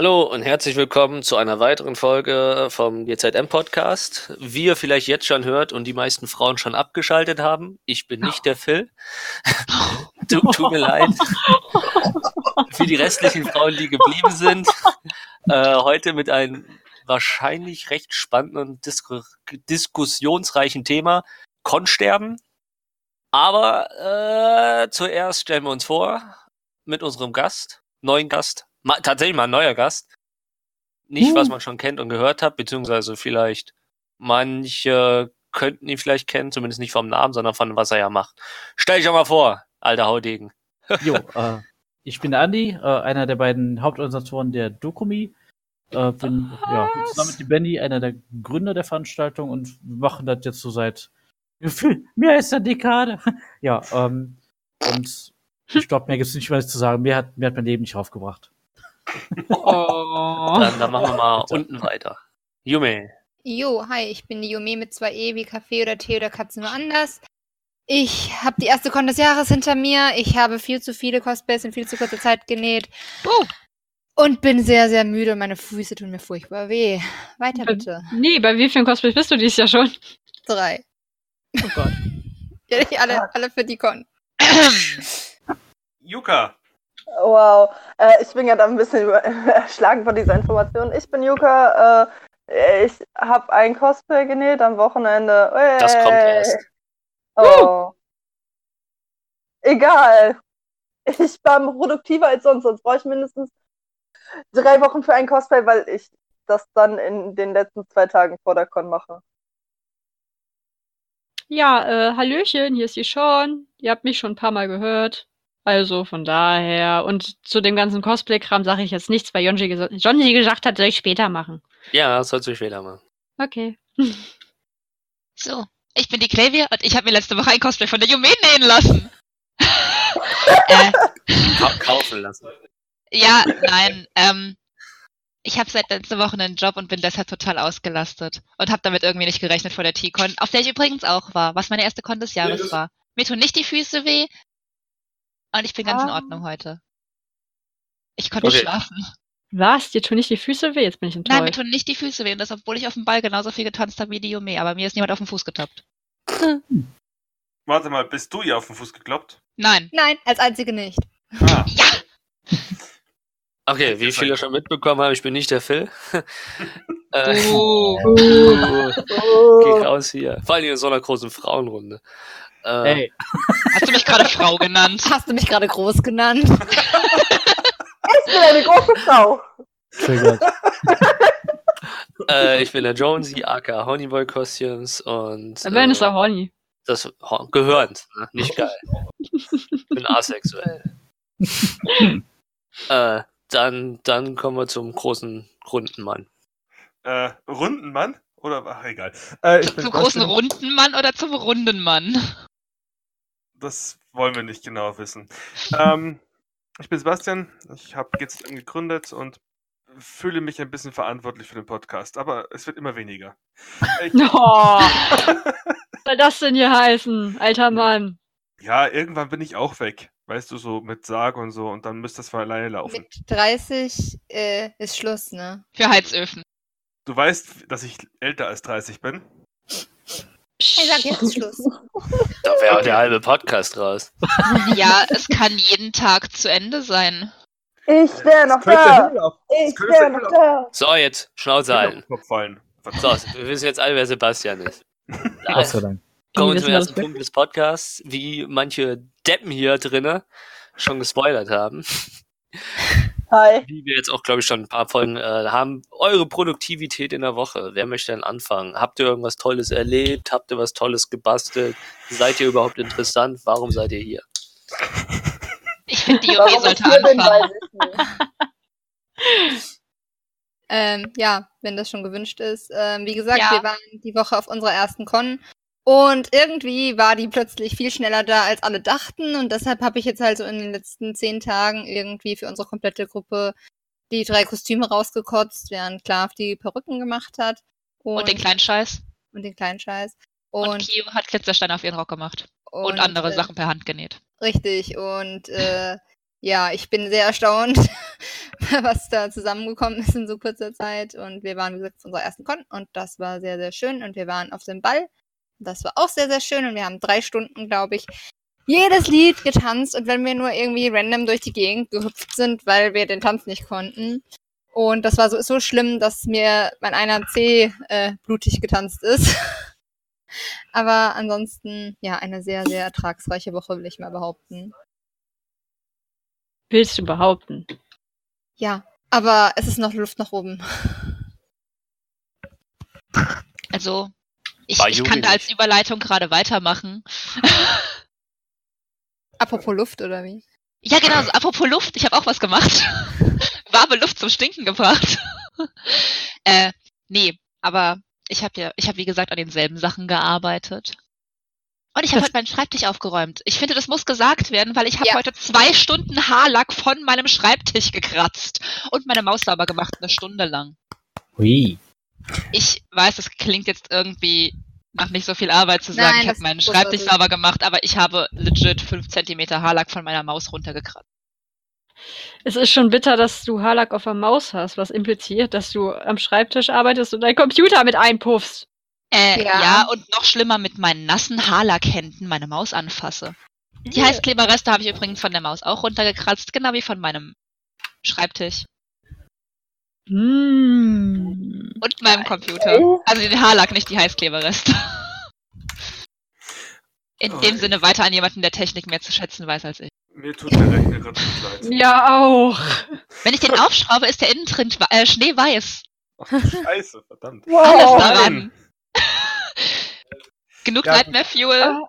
Hallo und herzlich willkommen zu einer weiteren Folge vom GZM Podcast. Wie ihr vielleicht jetzt schon hört und die meisten Frauen schon abgeschaltet haben, ich bin nicht der Phil. tu, tut mir leid. Für die restlichen Frauen, die geblieben sind, äh, heute mit einem wahrscheinlich recht spannenden und dis diskussionsreichen Thema, Konsterben. Aber äh, zuerst stellen wir uns vor mit unserem Gast, neuen Gast, Ma tatsächlich mal ein neuer Gast. Nicht, uh. was man schon kennt und gehört hat, beziehungsweise vielleicht manche könnten ihn vielleicht kennen, zumindest nicht vom Namen, sondern von was er ja macht. Stell dich doch mal vor, alter Haudegen. jo, äh, ich bin der Andi, äh, einer der beiden Hauptorganisatoren der Dokumi. Äh, bin ja, zusammen mit Benny einer der Gründer der Veranstaltung und wir machen das jetzt so seit Gefühl mehr als eine Dekade. ja, ähm, und ich glaube, mehr gibt es nicht mehr zu sagen. Mehr hat, mehr hat mein Leben nicht aufgebracht. Oh. Dann, dann machen wir mal unten weiter. Yume. Jo, hi, ich bin die Yume mit zwei E wie Kaffee oder Tee oder Katze nur anders. Ich habe die erste Con des Jahres hinter mir. Ich habe viel zu viele Cosplays in viel zu kurzer Zeit genäht. Uh. Und bin sehr, sehr müde und meine Füße tun mir furchtbar weh. Weiter bitte. Nee, bei wie vielen Cosplays bist du dies Jahr schon? Drei. Oh Gott. ja, alle, alle für die Con. Yuka. Wow, äh, ich bin ja da ein bisschen erschlagen von dieser Information. Ich bin Yuka, äh, ich habe ein Cosplay genäht am Wochenende. Hey. Das kommt erst. Oh. Egal. Ich war produktiver als sonst, sonst brauche ich mindestens drei Wochen für ein Cosplay, weil ich das dann in den letzten zwei Tagen vor der Con mache. Ja, äh, Hallöchen, hier ist die Sean. Ihr habt mich schon ein paar Mal gehört. Also von daher. Und zu dem ganzen Cosplay-Kram sage ich jetzt nichts, weil Jonji, ges Jonji gesagt hat, soll ich später machen. Ja, das sollst du später machen. Okay. So, ich bin die Klavier und ich habe mir letzte Woche ein Cosplay von der Yume nähen lassen. äh, kaufen lassen. Ja, nein. Ähm, ich habe seit letzter Woche einen Job und bin deshalb total ausgelastet und habe damit irgendwie nicht gerechnet vor der T-Con, auf der ich übrigens auch war, was meine erste Con des Jahres war. Mir tun nicht die Füße weh, und ich bin ganz ah. in Ordnung heute. Ich konnte okay. schlafen. Was? Dir tun nicht die Füße weh? Jetzt bin ich enttäuscht. Nein, mir tun nicht die Füße weh. Und das, obwohl ich auf dem Ball genauso viel getanzt habe wie die Yume. Aber mir ist niemand auf den Fuß getappt. Warte mal, bist du ihr auf den Fuß gekloppt? Nein. Nein, als einzige nicht. Ah. Ja! Okay, wie viele schon mitbekommen haben, ich bin nicht der Phil. äh, oh. oh. Geh raus hier. Vor allem in so einer großen Frauenrunde. Äh, hey. Hast du mich gerade Frau genannt? Hast du mich gerade groß genannt? ich bin eine große Frau. äh, ich bin der Jonesy, aka Honeyboy Costumes und. Äh, Ben ist auch Honey. Das gehörend, ne? nicht geil. Ich bin asexuell. äh, dann, dann kommen wir zum großen runden Mann. Äh, runden Mann? Oder, ach, egal. Äh, zum großen runden Mann oder zum runden Mann? Das wollen wir nicht genau wissen. Ähm, ich bin Sebastian, ich habe GZM gegründet und fühle mich ein bisschen verantwortlich für den Podcast, aber es wird immer weniger. Ich, oh, was soll das denn hier heißen, alter Mann? Ja, irgendwann bin ich auch weg. Weißt du, so mit Sarg und so, und dann müsste das von alleine laufen. Mit 30 äh, ist Schluss, ne? Für Heizöfen. Du weißt, dass ich älter als 30 bin? Ich sag jetzt Schluss. Da wäre okay. der halbe Podcast raus. Ja, es kann jeden Tag zu Ende sein. Ich wäre noch da. Ich wäre noch da. So, jetzt Schnauze halten. So, wir wissen jetzt alle, wer Sebastian ist. Gott sei Dank. Kommen wir zum ersten Punkt des Podcasts, wie manche Deppen hier drinnen schon gespoilert haben. Hi. Wie wir jetzt auch, glaube ich, schon ein paar Folgen äh, haben. Eure Produktivität in der Woche. Wer möchte denn anfangen? Habt ihr irgendwas Tolles erlebt? Habt ihr was Tolles gebastelt? Seid ihr überhaupt interessant? Warum seid ihr hier? Ich finde, die Jury sollte anfangen. ähm, ja, wenn das schon gewünscht ist. Ähm, wie gesagt, ja. wir waren die Woche auf unserer ersten Con und irgendwie war die plötzlich viel schneller da, als alle dachten. Und deshalb habe ich jetzt halt so in den letzten zehn Tagen irgendwie für unsere komplette Gruppe die drei Kostüme rausgekotzt, während Klav die Perücken gemacht hat. Und, und den kleinen Scheiß. Und den kleinen Scheiß. Und, und Kio hat Glitzersteine auf ihren Rock gemacht. Und, und andere äh, Sachen per Hand genäht. Richtig. Und äh, ja, ich bin sehr erstaunt, was da zusammengekommen ist in so kurzer Zeit. Und wir waren, wie gesagt, auf unserer ersten Con und das war sehr, sehr schön. Und wir waren auf dem Ball. Das war auch sehr, sehr schön. Und wir haben drei Stunden, glaube ich, jedes Lied getanzt. Und wenn wir nur irgendwie random durch die Gegend gehüpft sind, weil wir den Tanz nicht konnten. Und das war so, so schlimm, dass mir mein einer C äh, blutig getanzt ist. Aber ansonsten, ja, eine sehr, sehr ertragsreiche Woche, will ich mal behaupten. Willst du behaupten? Ja, aber es ist noch Luft nach oben. Also, ich, ich kann da als. Überleitung gerade weitermachen. Apropos Luft, oder wie? Ja, genau, so, apropos Luft, ich habe auch was gemacht. Warme Luft zum Stinken gebracht. äh, nee, aber ich habe ja, ich habe wie gesagt an denselben Sachen gearbeitet. Und ich habe heute meinen Schreibtisch aufgeräumt. Ich finde, das muss gesagt werden, weil ich habe Ja. heute zwei Stunden Haarlack von meinem Schreibtisch gekratzt und meine Maus sauber gemacht, eine Stunde lang. Hui. Ich weiß, es klingt jetzt irgendwie nach nicht so viel Arbeit zu sagen, Nein, ich habe meinen Schreibtisch sauber gemacht, aber ich habe legit fünf Zentimeter Haarlack von meiner Maus runtergekratzt. Es ist schon bitter, dass du Haarlack auf der Maus hast, was impliziert, dass du am Schreibtisch arbeitest und deinen Computer mit einpuffst. Äh, ja. Ja. und noch schlimmer mit meinen nassen Haarlackhänden meine Maus anfasse. Die Heißkleberreste habe ich übrigens von der Maus auch runtergekratzt, genau wie von meinem Schreibtisch Mm. und meinem Computer. Also den Haarlack, nicht die Heißkleberreste. In dem Sinne weiter an jemanden, der Technik mehr zu schätzen weiß als ich. Mir tut der Rechner gerade nicht leid. Ja, auch. Wenn ich den aufschraube, ist der Innentritt äh, schneeweiß. Ach, Scheiße, verdammt. Alles Wow. daran. Genug Ja. Nightmare Fuel.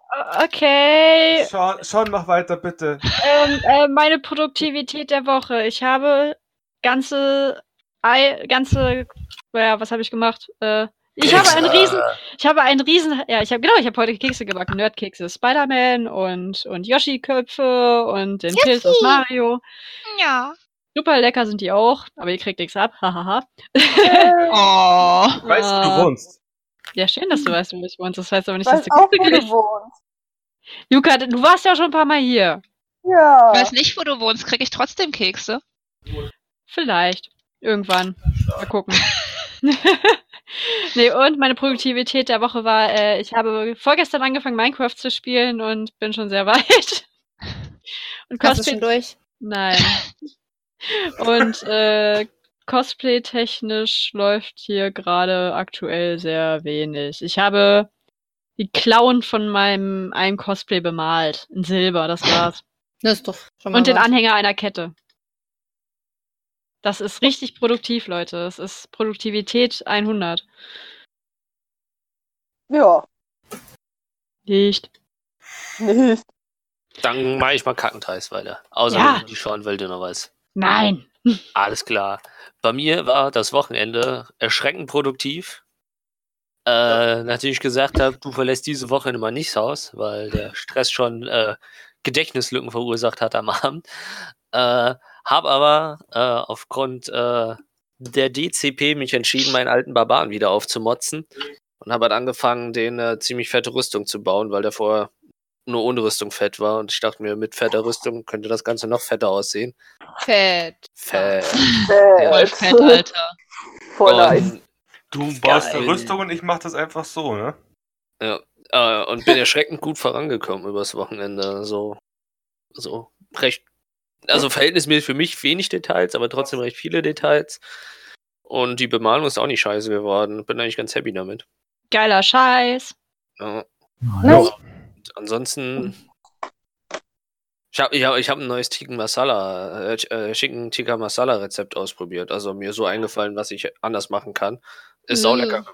Okay. Sean, Sean, mach weiter, bitte. Ähm, äh, meine Produktivität der Woche. Ich habe ganze, Ei, ganze, ja, was habe ich gemacht? Äh, ich habe einen riesen, ich habe einen riesen, ja, ich habe genau, ich habe heute Kekse gebacken, Nerdkekse, Spider-Man und und Yoshi-Köpfe und den Pilz aus Mario. Ja. Super lecker sind die auch, aber ihr kriegt nichts ab, hahaha. Oh. Ich weiß, wo du wohnst. Ja, schön, dass du weißt, wo ich wohne. Das heißt aber nicht, Ich dass weiß du auch, Kekse wo du kriegst. wohnst. Luca, du warst ja schon ein paar Mal hier. Ja. Ich weiß nicht, wo du wohnst, krieg ich trotzdem Kekse. Vielleicht. Irgendwann. Mal gucken. nee, und meine Produktivität der Woche war, äh, ich habe vorgestern angefangen, Minecraft zu spielen und bin schon sehr weit. Und Hast du Cosplay. schon durch? Nein. Und äh, Cosplay-technisch läuft hier gerade aktuell sehr wenig. Ich habe die Klauen von meinem einem Cosplay bemalt. In Silber, das war's. Das ist doch schon mal Und den was. Anhänger einer Kette. Das ist richtig produktiv, Leute. Das ist Produktivität 100. Ja. Nicht. Nicht. Dann mache ich mal Kackentreis weiter. Außer Ja. wenn die Sean will, du noch was. Nein. Alles klar. Bei mir war das Wochenende erschreckend produktiv. Äh, nachdem ich gesagt habe, du verlässt diese Woche mal nicht das Haus, weil der Stress schon äh, Gedächtnislücken verursacht hat am Abend. Äh, habe aber äh, aufgrund äh, der DCP mich entschieden, meinen alten Barbaren wieder aufzumotzen und habe halt angefangen, den äh, ziemlich fette Rüstung zu bauen, weil der vorher nur ohne Rüstung fett war und ich dachte mir, mit fetter Rüstung könnte das Ganze noch fetter aussehen. Fett. Fett. Voll fett, Alter. Voll nice. Du baust eine. Rüstung und ich mach das einfach so, ne? ja, äh, und bin erschreckend gut vorangekommen übers Wochenende. So, so recht, also verhältnismäßig für mich wenig Details, aber trotzdem recht viele Details. Und die Bemalung ist auch nicht scheiße geworden. Bin eigentlich ganz happy damit. Geiler Scheiß. Ja. Nice. Ansonsten. Ich habe ich hab, ich hab ein neues Chicken Masala, äh, äh, Chicken Tikka Masala Rezept ausprobiert. Also mir so eingefallen, was ich anders machen kann. Ist auch Mm. lecker.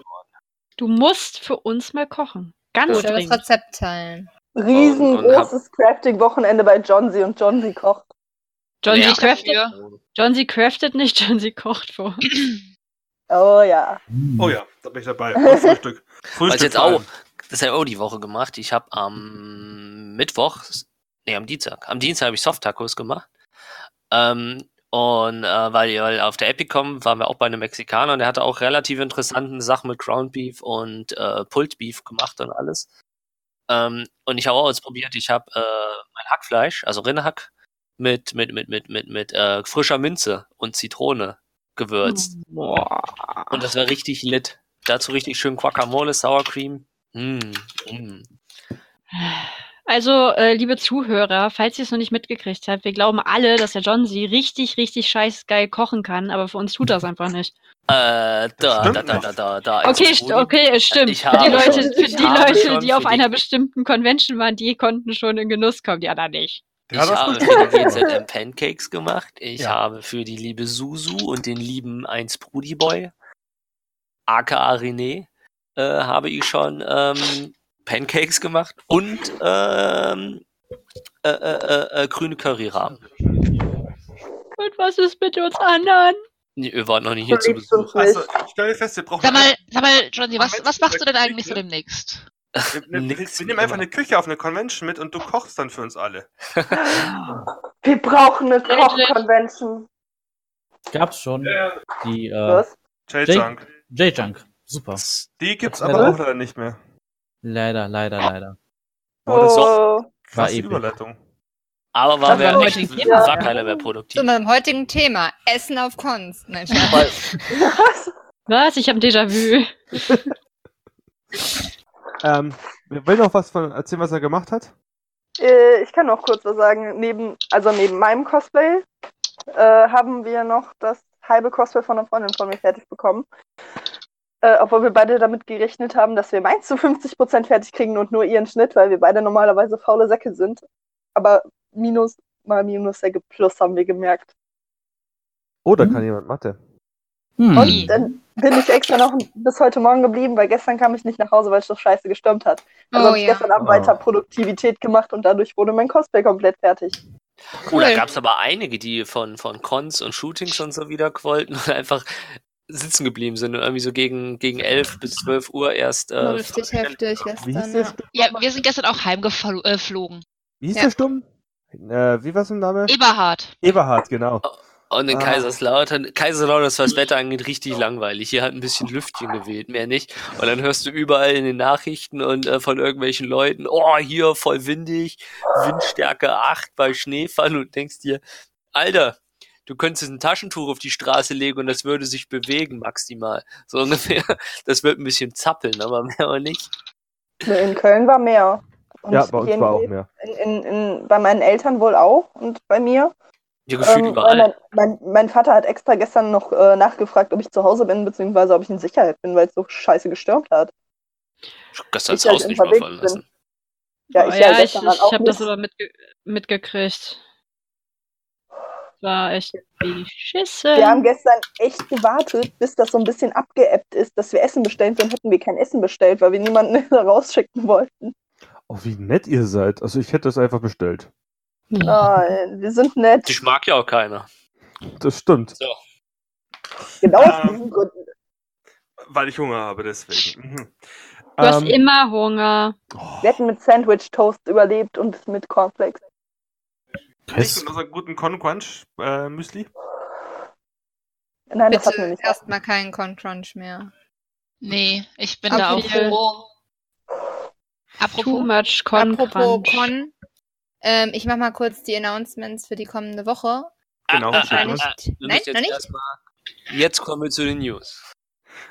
Du musst für uns mal kochen. Ganz Oder das. Rezept teilen. Riesengroßes Crafting-Wochenende bei Johnsy und Johnsy kocht. John Ja. Craftet, John C. craftet nicht, John C. kocht vor. Oh ja. Oh ja, da bin ich dabei. Und Frühstück. Frühstück Was jetzt auch, das habe ich auch die Woche gemacht. Ich habe am Mittwoch, nee, am Dienstag, am Dienstag habe ich Soft-Tacos gemacht. Ähm, und äh, weil, weil auf der Epicom waren wir auch bei einem Mexikaner und der hatte auch relativ interessanten Sachen mit Ground Beef und äh, Pulled Beef gemacht und alles. Ähm, und ich habe auch ausprobiert, ich habe äh, mein Hackfleisch, also Rinderhack, mit, mit, mit, mit, mit, mit äh, frischer Minze und Zitrone gewürzt. Boah. Und das war richtig lit. Dazu richtig schön Guacamole, Sour Cream. Mm, mm. Also, äh, liebe Zuhörer, falls ihr es noch nicht mitgekriegt habt, wir glauben alle, dass der John sie richtig, richtig scheiß geil kochen kann, aber für uns tut das einfach nicht. Äh, da, da, da, da, da, da. Okay, also, st okay, es stimmt. Ich Für die Leute, schon- für die Leute, die auf einer die- bestimmten Convention waren, die konnten schon in Genuss kommen, die anderen nicht. Ich Ja, das habe für die GZM Pancakes gemacht. Ich Ja. habe für die liebe Susu und den lieben 1 Brudi Boy, aka René, äh, habe ich schon ähm, Pancakes gemacht und ähm, äh, äh, äh, äh, grüne Curryrahmen. Und was ist mit uns anderen? Nee, Ihr wart noch nicht hier zu Besuch. Also, ich stelle fest, wir brauchen. Sag mal, sag mal, Johnny, was, was machst du denn eigentlich so demnächst? Wir, wir, wir, wir nehmen einfach eine Küche auf eine Convention mit und du kochst dann für uns alle. Wir brauchen eine. Koch-Convention. Gab's schon. Die äh, Was? J-Junk. J-Junk. Super. Die gibt's Ja, aber auch leider nicht mehr. Leider, leider, leider. Oh, das Oh, War krasse episch. Überleitung. Aber war, wer war echt, heute Thema. war keiner mehr produktiv. Zu meinem heutigen Thema. Essen auf Cons. Nein, was? Was? Ich habe Déjà-vu. Ähm, will noch was von erzählen, was er gemacht hat? Äh, ich kann noch kurz was sagen. Neben, also neben meinem Cosplay äh, haben wir noch das halbe Cosplay von einer Freundin von mir fertig bekommen. Äh, obwohl wir beide damit gerechnet haben, dass wir meins zu 50% fertig kriegen und nur ihren Schnitt, weil wir beide normalerweise faule Säcke sind. Aber Minus mal Minus ergibt Plus, haben wir gemerkt. Oh, da Hm? kann jemand Mathe. Hm. Und dann bin ich extra noch bis heute Morgen geblieben, weil gestern kam ich nicht nach Hause, weil es so scheiße gestürmt hat. Also Oh habe ich ja. gestern Abend Oh. weiter Produktivität gemacht und dadurch wurde mein Cosplay komplett fertig. Oh, da Cool. gab es aber einige, die von, von Cons und Shootings und so wieder wollten und einfach sitzen geblieben sind und irgendwie so gegen, gegen 11 bis 12 Uhr erst. Äh, Richtig heftig Wie hieß gestern. der Ja. Stumm? Ja, wir sind gestern auch heimgeflogen. Wie hieß Ja. der Stumm? Äh, wie war sein Name? Eberhard. Eberhard, genau. Und in Ah. Kaiserslautern, Kaiserslautern ist, was das Wetter angeht, richtig langweilig. Hier hat ein bisschen Lüftchen gewählt, mehr nicht. Und dann hörst du überall in den Nachrichten und äh, von irgendwelchen Leuten, oh, hier voll windig, Windstärke 8 bei Schneefall und denkst dir, Alter, du könntest ein Taschentuch auf die Straße legen und das würde sich bewegen maximal. So ungefähr. Das wird ein bisschen zappeln, aber mehr auch nicht. In Köln war mehr. Und Ja, bei uns war auch mehr. in, in, in, bei meinen Eltern wohl auch und bei mir. Ja, gefühlt Ähm, überall. mein, mein, mein Vater hat extra gestern noch äh, nachgefragt, ob ich zu Hause bin, beziehungsweise ob ich in Sicherheit bin, weil es so scheiße gestürmt hat. Gestern das ich halt Haus nicht mal fallen bin. lassen. Ja, Oh, ich ja, ja ich, gestern dann ich habe das aber mitge mitgekriegt. War echt beschissen. Wir haben gestern echt gewartet, bis das so ein bisschen abgeebbt ist, dass wir Essen bestellen, sonst hätten wir kein Essen bestellt, weil wir niemanden rausschicken wollten. Oh, wie nett ihr seid. Also ich hätte es einfach bestellt. Ah, wir sind nett. Dich mag ja auch keiner. Das stimmt. Genau aus Ähm, diesen Gründen. Weil ich Hunger habe, deswegen. Mhm. Du hast Ähm, immer Hunger. oh, Wir hätten mit Sandwich Toast überlebt und mit Cornflakes. nicht mit unserem guten Con Crunch äh, Müsli. Nein, das hatten wir Bitte nicht. erstmal keinen Con-Crunch mehr. Nee, ich bin Okay. da auch froh. Too Apropos, much Con Apropos Crunch. Con. Ähm, ich mach mal kurz die Announcements für die kommende Woche. Genau, Ah, ah, ah, Nein, noch nicht? Jetzt kommen wir zu den News.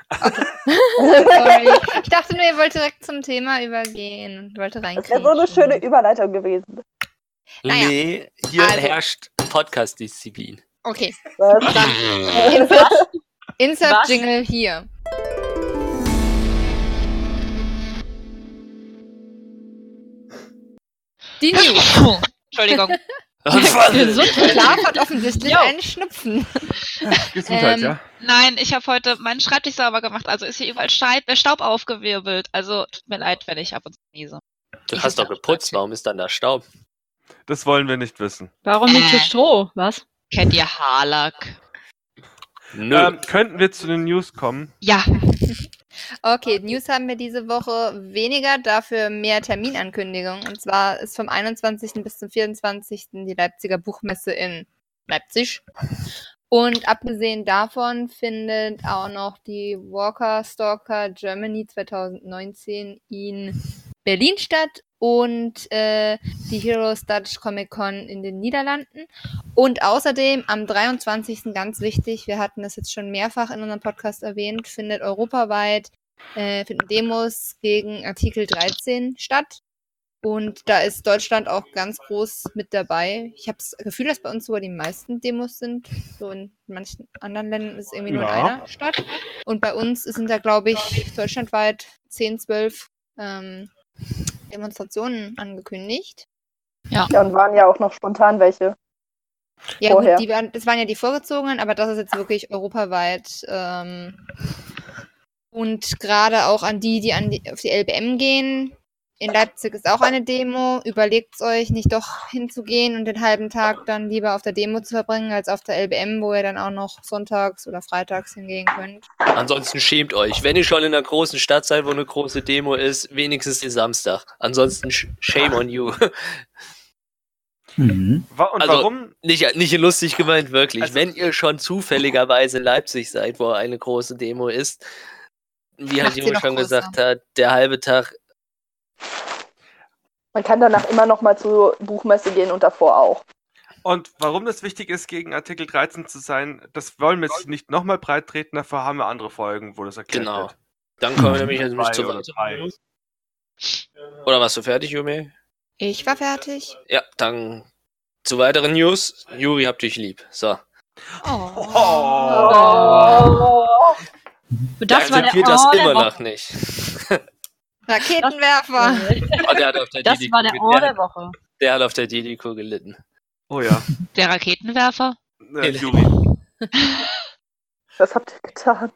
Sorry. Ich dachte nur, ihr wollt direkt zum Thema übergehen und wollte rein. Das wäre so eine schöne Überleitung gewesen. Naja. Nee, hier Also. herrscht Podcast-Disziplin. Okay, Was? Insert, Insert Was? Jingle hier. Die News. Entschuldigung. Gesund Schlaf hat offensichtlich Jo. einen Schnupfen. Gesundheit, Ähm, ja. Nein, ich habe heute meinen Schreibtisch sauber gemacht. Also ist hier überall Staub, äh, Staub aufgewirbelt. Also tut mir leid, wenn ich ab und zu niese. Du hast doch geputzt, warum ist dann da Staub? Das wollen wir nicht wissen. Warum liegt hier Äh. Stroh? Was? Kennt ihr Haarlack? Nö. Ähm, könnten wir zu den News kommen? Ja. Okay, News haben wir diese Woche weniger, dafür mehr Terminankündigungen. Und zwar ist vom 21. bis zum 24. die Leipziger Buchmesse in Leipzig. Und abgesehen davon findet auch noch die Walker Stalker Germany 2019 in Berlin statt und äh, die Heroes Dutch Comic Con in den Niederlanden. Und außerdem am 23. ganz wichtig, wir hatten das jetzt schon mehrfach in unserem Podcast erwähnt, findet europaweit äh, finden Demos gegen Artikel 13 statt. Und da ist Deutschland auch ganz groß mit dabei. Ich habe das Gefühl, dass bei uns sogar die meisten Demos sind. So in manchen anderen Ländern ist es irgendwie nur in Ja. einer Stadt. Und bei uns sind da, glaube ich, deutschlandweit 10, 12 ähm, Demonstrationen angekündigt. Ja, und waren ja auch noch spontan welche. Ja, Vorher. gut, die waren, das waren ja die vorgezogenen, aber das ist jetzt wirklich europaweit. Ähm, und gerade auch an die, die, an die auf die LBM gehen. In Leipzig ist auch eine Demo. Überlegt euch, nicht doch hinzugehen und den halben Tag dann lieber auf der Demo zu verbringen, als auf der LBM, wo ihr dann auch noch sonntags oder freitags hingehen könnt. Ansonsten schämt euch. Wenn ihr schon in einer großen Stadt seid, wo eine große Demo ist, wenigstens den Samstag. Ansonsten sh- shame on you. Mhm. Und Also- warum? nicht, nicht lustig gemeint, wirklich. Also- Wenn ihr schon zufälligerweise in Leipzig seid, wo eine große Demo ist, wie halt noch schon größer. gesagt hat, der halbe Tag Man kann danach immer noch mal zur Buchmesse gehen und davor auch. Und warum das wichtig ist, gegen Artikel 13 zu sein, das wollen wir jetzt nicht nochmal breit treten, dafür haben wir andere Folgen, wo das erklärt Genau. wird. Dann kommen wir nämlich jetzt nicht zu oder weit. Oder warst du fertig, Jume? Ich war fertig. Ja, dann zu weiteren News. Juri, habt dich lieb. So. Oh. Oh. Das war der akzeptiert das Oh der immer noch nicht. Raketenwerfer. Oh, der, hat auf der Das war der ge- Oh der, der Woche. der hat auf der Didiko gelitten. Oh ja. Der Raketenwerfer? Äh, Juri. Was habt ihr getan?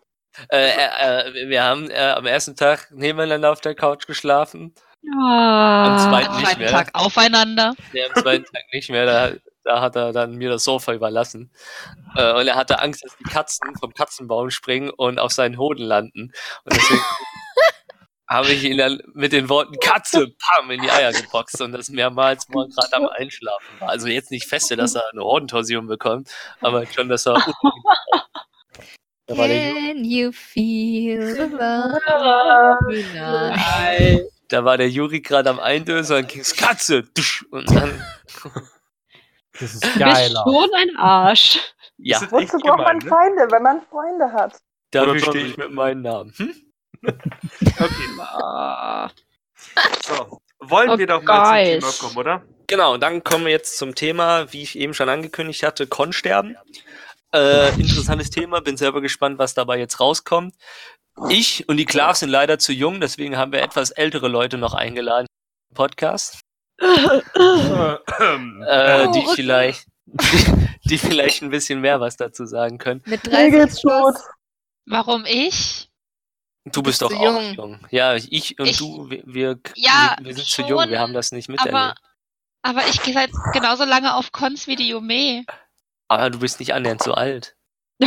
Äh, äh, äh, wir haben äh, am ersten Tag nebeneinander auf der Couch geschlafen. Ah. zweiten Am nicht zweiten mehr. Tag aufeinander. Der am zweiten Tag nicht mehr. Da, da hat er dann mir das Sofa überlassen. Äh, und er hatte Angst, dass die Katzen vom Katzenbaum springen und auf seinen Hoden landen. Und deswegen habe ich ihn dann mit den Worten Katze, pam, in die Eier geboxt und das mehrmals mal gerade am Einschlafen war. Also jetzt nicht feste, dass er eine Hodentorsion bekommt, aber schon, dass er da war der, Ju- Can you feel the love tonight? da war der Juri gerade am Eindösen und dann ging's Katze, dusch, und dann, Das ist Du bist geiler. schon ein Arsch. ja, Wozu braucht man ne? Freunde, wenn man Freunde hat? dafür stehe ich mit meinem Namen. Hm? Okay, so. Wollen Oh, wir doch mal zum. Thema kommen, oder? Genau, dann kommen wir jetzt zum Thema, wie ich eben schon angekündigt hatte, Konsterben. Äh, interessantes Thema, bin selber gespannt, was dabei jetzt rauskommt. Ich und die Klaas sind leider zu jung, deswegen haben wir etwas ältere Leute noch eingeladen im Podcast, äh, Oh, die vielleicht die, die vielleicht ein bisschen mehr was dazu sagen können. Mit 30 geht's plus. Warum ich? Du bist bist doch zu auch jung. jung. Ja, ich und Ich- du, wir, wir, Ja, wir, wir sind zu schon, jung, wir haben das nicht miterlebt. Aber, aber ich gehe seit genauso lange auf Cons wie die Yume. aber du bist nicht annähernd so alt.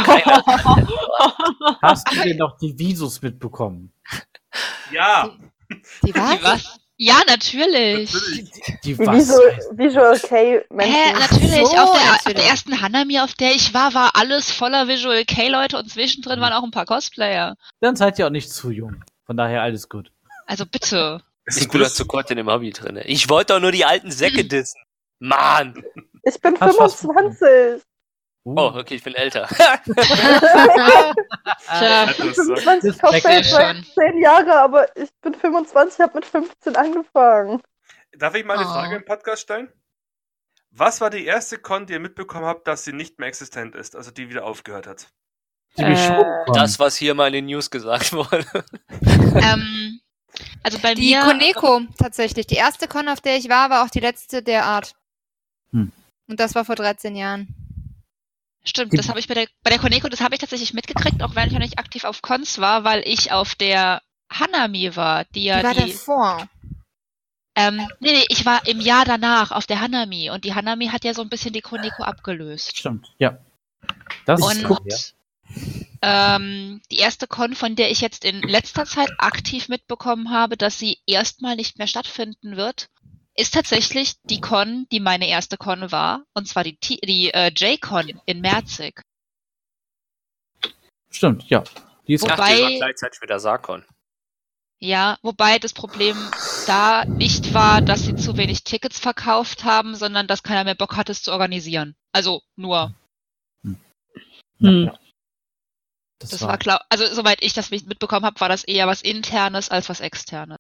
Hast du denn noch die Visus mitbekommen? Ja, Die Die was? was? Ja, natürlich. natürlich. Die Die was? Visual, Visual K Hä, Menschen. natürlich. so, auf, der, auf natürlich. der ersten Hanami, auf der ich war, war alles voller Visual K-Leute und zwischendrin waren auch ein paar Cosplayer. Dann seid ihr auch nicht zu jung. Von daher alles gut. Also bitte. Ich ist bin doch bloß- zu Gott in dem Hobby drin. Ich wollte doch nur die alten Säcke dissen. Mann! Ich bin Hast fast- 25. Uh, Oh, okay, ich bin älter. Tja, Das ist so- 25 Das Cosplay wechselt seit schon. 10 Jahre, aber ich bin 25, habe mit 15 angefangen. Darf ich mal eine Oh. Frage im Podcast stellen? Was war die erste Con, die ihr mitbekommen habt, dass sie nicht mehr existent ist, also die wieder aufgehört hat? die äh. Das, was hier mal in den News gesagt wurde. ähm, also bei Die mir. Koneko tatsächlich. Die erste Con, auf der ich war, war auch die letzte der Art. Hm. Und das war vor 13 Jahren. Stimmt, das habe ich bei der, bei der Koneko, das habe ich tatsächlich mitgekriegt, auch wenn ich noch nicht aktiv auf Cons war, weil ich auf der Hanami war, die ja Die war die. davor. Ähm, nee, nee, ich war im Jahr danach auf der Hanami und die Hanami hat ja so ein bisschen die Koneko abgelöst. Stimmt, ja. Das ist Und cool, ja. ähm, die erste Con, von der ich jetzt in letzter Zeit aktiv mitbekommen habe, dass sie erstmal nicht mehr stattfinden wird, ist tatsächlich die Con, die meine erste Con war, und zwar die, T- die äh, J-Con in Merzig. Stimmt, ja. Die ist Ich dachte, Wobei- das war gleichzeitig mit der Sarkon. Ja, wobei das Problem da nicht war, dass sie zu wenig Tickets verkauft haben, sondern dass keiner mehr Bock hatte, es zu organisieren. Also nur. Hm. Das, Das war, war klar. Also soweit ich das mitbekommen habe, war das eher was internes als was externes,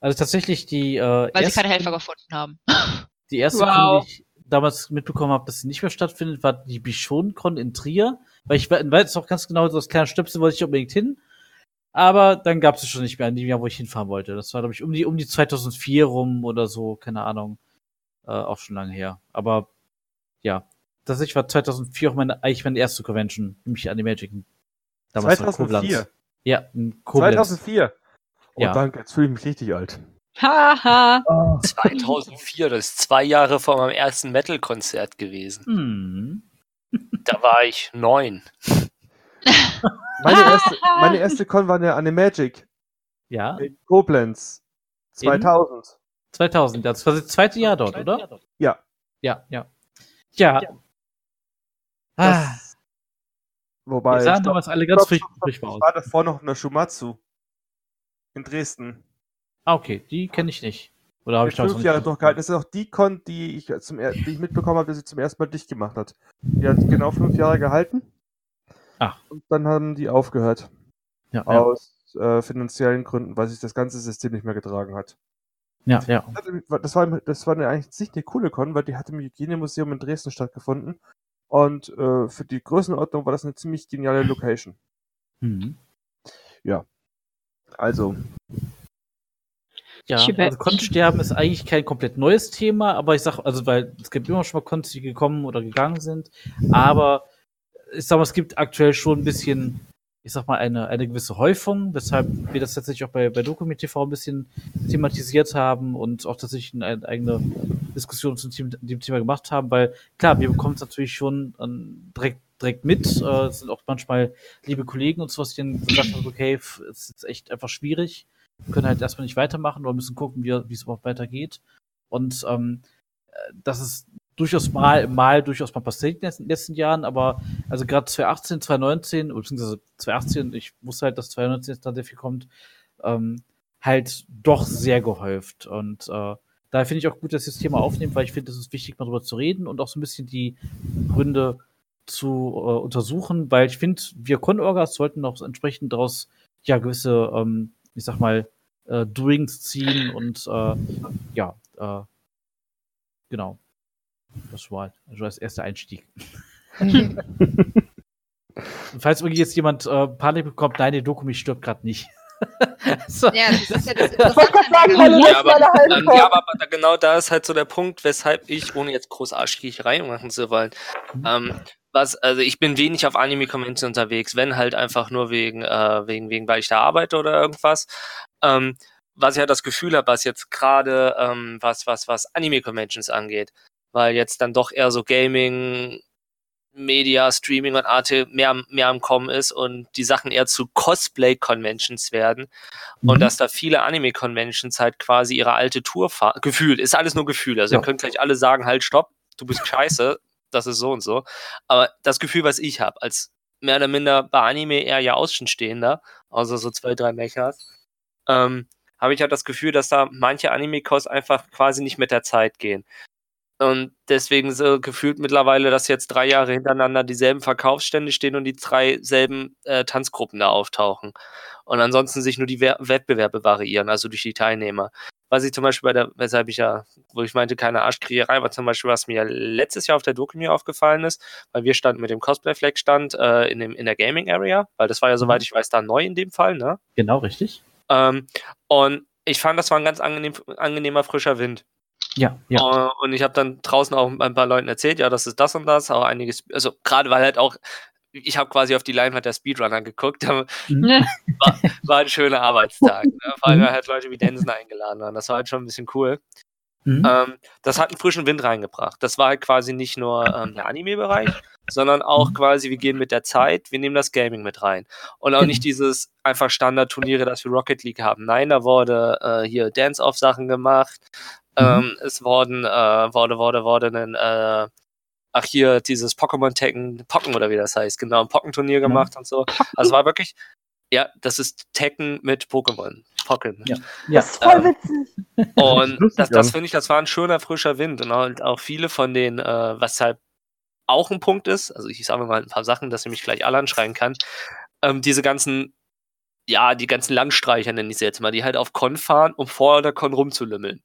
also tatsächlich die äh, weil sie erste, keine Helfer gefunden haben. die erste Wow. Die ich damals mitbekommen habe, dass sie nicht mehr stattfindet, war die Bichon-Con in Trier. Weil ich we- weiß auch ganz genau, so das kleine Stöpsel wollte ich unbedingt hin. Aber dann gab es es schon nicht mehr in dem Jahr, wo ich hinfahren wollte. Das war, glaube ich, um die, um die 2004 rum oder so, keine Ahnung. Äh, auch schon lange her. Aber ja, tatsächlich war 2004 auch meine, eigentlich meine erste Convention, nämlich Animagic. Damals noch 2004. Koblenz. Ja, in Koblenz. 2004. Oh, Ja. danke, jetzt fühle ich mich richtig alt. Haha. 2004, das ist zwei Jahre vor meinem ersten Metal-Konzert gewesen. Hm. Da war ich neun. Meine erste, meine erste Con war eine Animagic Ja, in Koblenz. 2000. 2000. Das war das zweite Jahr dort, oder? Ja. Ja, ja. Ja. Ah, Das, wobei, wir sahen damals alle ganz stopp. frisch Ich aus. war davor noch in der Shumatsu. In Dresden. Ah, okay, die kenne ich nicht. Oder habe ich fünf noch Jahre nicht durchgehalten. Das ist auch die Con, die ich, zum, die ich mitbekommen habe, dass sie zum ersten Mal dicht gemacht hat. Die hat genau fünf Jahre gehalten. Ach. Und dann haben die aufgehört. Ja, ja, Aus äh, finanziellen Gründen, weil sich das ganze System nicht mehr getragen hat. ja, ja. Das war, das war eine, eigentlich nicht eine coole Con, weil die hat im Hygienemuseum in Dresden stattgefunden. Und äh, für die Größenordnung war das eine ziemlich geniale Location. Mhm. Also, Ja, also Konsterben ist eigentlich kein komplett neues Thema, aber ich sag, also weil es gibt immer schon mal Cons, die gekommen oder gegangen sind, aber ich sag mal, es gibt aktuell schon ein bisschen, ich sag mal, eine, eine gewisse Häufung, weshalb wir das tatsächlich auch bei, bei Dokumi TV ein bisschen thematisiert haben und auch tatsächlich eine, eine eigene Diskussion zu dem, dem Thema gemacht haben, weil klar, wir bekommen es natürlich schon direkt, direkt mit, äh, es sind auch manchmal liebe Kollegen und sowas, die dann gesagt haben, okay, es ist echt einfach schwierig, wir können halt erstmal nicht weitermachen oder müssen gucken, wie es überhaupt weitergeht. Und ähm, äh, das ist durchaus mal, mal durchaus mal passiert in den letzten- letzten Jahren, aber also gerade 2018, 2019, beziehungsweise 2018, ich wusste halt, dass 2019 jetzt da sehr viel kommt, ähm, halt doch sehr gehäuft. Und äh, daher finde ich auch gut, dass ihr das Thema aufnehmt, weil ich finde, es ist wichtig, mal drüber zu reden und auch so ein bisschen die Gründe zu äh, untersuchen, weil ich finde, wir Con-Orgas sollten auch entsprechend daraus ja gewisse, ähm, ich sag mal, äh, Doings ziehen und äh, ja, äh, genau. Das war halt also als erster Einstieg. Falls irgendwie jetzt jemand äh, Panik bekommt, nein, der Dokumi stirbt gerade nicht. so. Ja, das ist ja das sagen, meine Ja, ja, aber, Halbform. ja, aber aber genau da ist halt so der Punkt, weshalb ich, ohne jetzt groß Arschkriecherei machen zu wollen, ähm, was, also ich bin wenig auf Anime-Conventions unterwegs, wenn halt einfach nur wegen, äh, wegen, wegen, weil ich da arbeite oder irgendwas. Ähm, was ich halt das Gefühl habe, was jetzt gerade, ähm, was, was, was Anime-Conventions angeht, weil jetzt dann doch eher so Gaming, Media, Streaming und Art mehr, mehr am Kommen ist und die Sachen eher zu Cosplay-Conventions werden und Mhm. dass da viele Anime-Conventions halt quasi ihre alte Tour fahren. Gefühlt, ist alles nur Gefühl. Also Ja. ihr könnt gleich alle sagen, halt, stopp, du bist scheiße, das ist so und so. Aber das Gefühl, was ich habe, als mehr oder minder bei Anime eher ja Außenstehender, also so zwei, drei Mechas, ähm, habe ich halt das Gefühl, dass da manche Anime-Cos einfach quasi nicht mit der Zeit gehen. Und deswegen so gefühlt mittlerweile, dass jetzt drei Jahre hintereinander dieselben Verkaufsstände stehen und die drei selben äh, Tanzgruppen da auftauchen. Und ansonsten sich nur die Wer Wettbewerbe variieren, also durch die Teilnehmer. Was ich zum Beispiel bei der, weshalb ich ja, wo ich meinte, keine Arschkriegerei, war zum Beispiel, was mir letztes Jahr auf der Doku mir aufgefallen ist, weil wir standen mit dem Cosplay-Fleck-Stand äh, in, dem, in der Gaming-Area, weil das war ja, soweit ich weiß, da neu in dem Fall, ne? Genau, richtig. Ähm, und ich fand, das war ein ganz angenehm, angenehmer frischer Wind. Ja, ja. Äh, Und ich habe dann draußen auch ein paar Leuten erzählt, ja, das ist das und das, auch einiges, also gerade weil halt auch, ich habe quasi auf die Leinwand der Speedrunner geguckt, Ne? war ein schöner Arbeitstag, ne? vor allem weil halt Leute wie Densen eingeladen waren, das war halt schon ein bisschen cool. Mhm. Ähm, das hat einen frischen Wind reingebracht. Das war halt quasi nicht nur ähm, der Anime-Bereich, sondern auch Mhm. quasi, wir gehen mit der Zeit, wir nehmen das Gaming mit rein. Und auch Genau. nicht dieses einfach Standardturniere, das wir Rocket League haben. Nein, da wurde äh, hier Dance-Off-Sachen gemacht. Mhm. Ähm, es wurden, äh, wurde, wurde, wurde ein, äh, ach hier, dieses Pokémon Tekken, Pocken oder wie das heißt, genau, ein Pockenturnier gemacht und so. Also es war wirklich, Ja, das ist Tekken mit Pokémon. Pokémon. Ja. Das ist voll Ähm, witzig. Und das, das finde ich, das war ein schöner, frischer Wind. Und halt auch viele von den, äh, was halt auch ein Punkt ist, also ich sage mal ein paar Sachen, dass ich mich gleich alle anschreien kann, ähm, diese ganzen, ja, die ganzen Landstreicher nenne ich sie jetzt mal, die halt auf Con fahren, um vor der Con rumzulümmeln.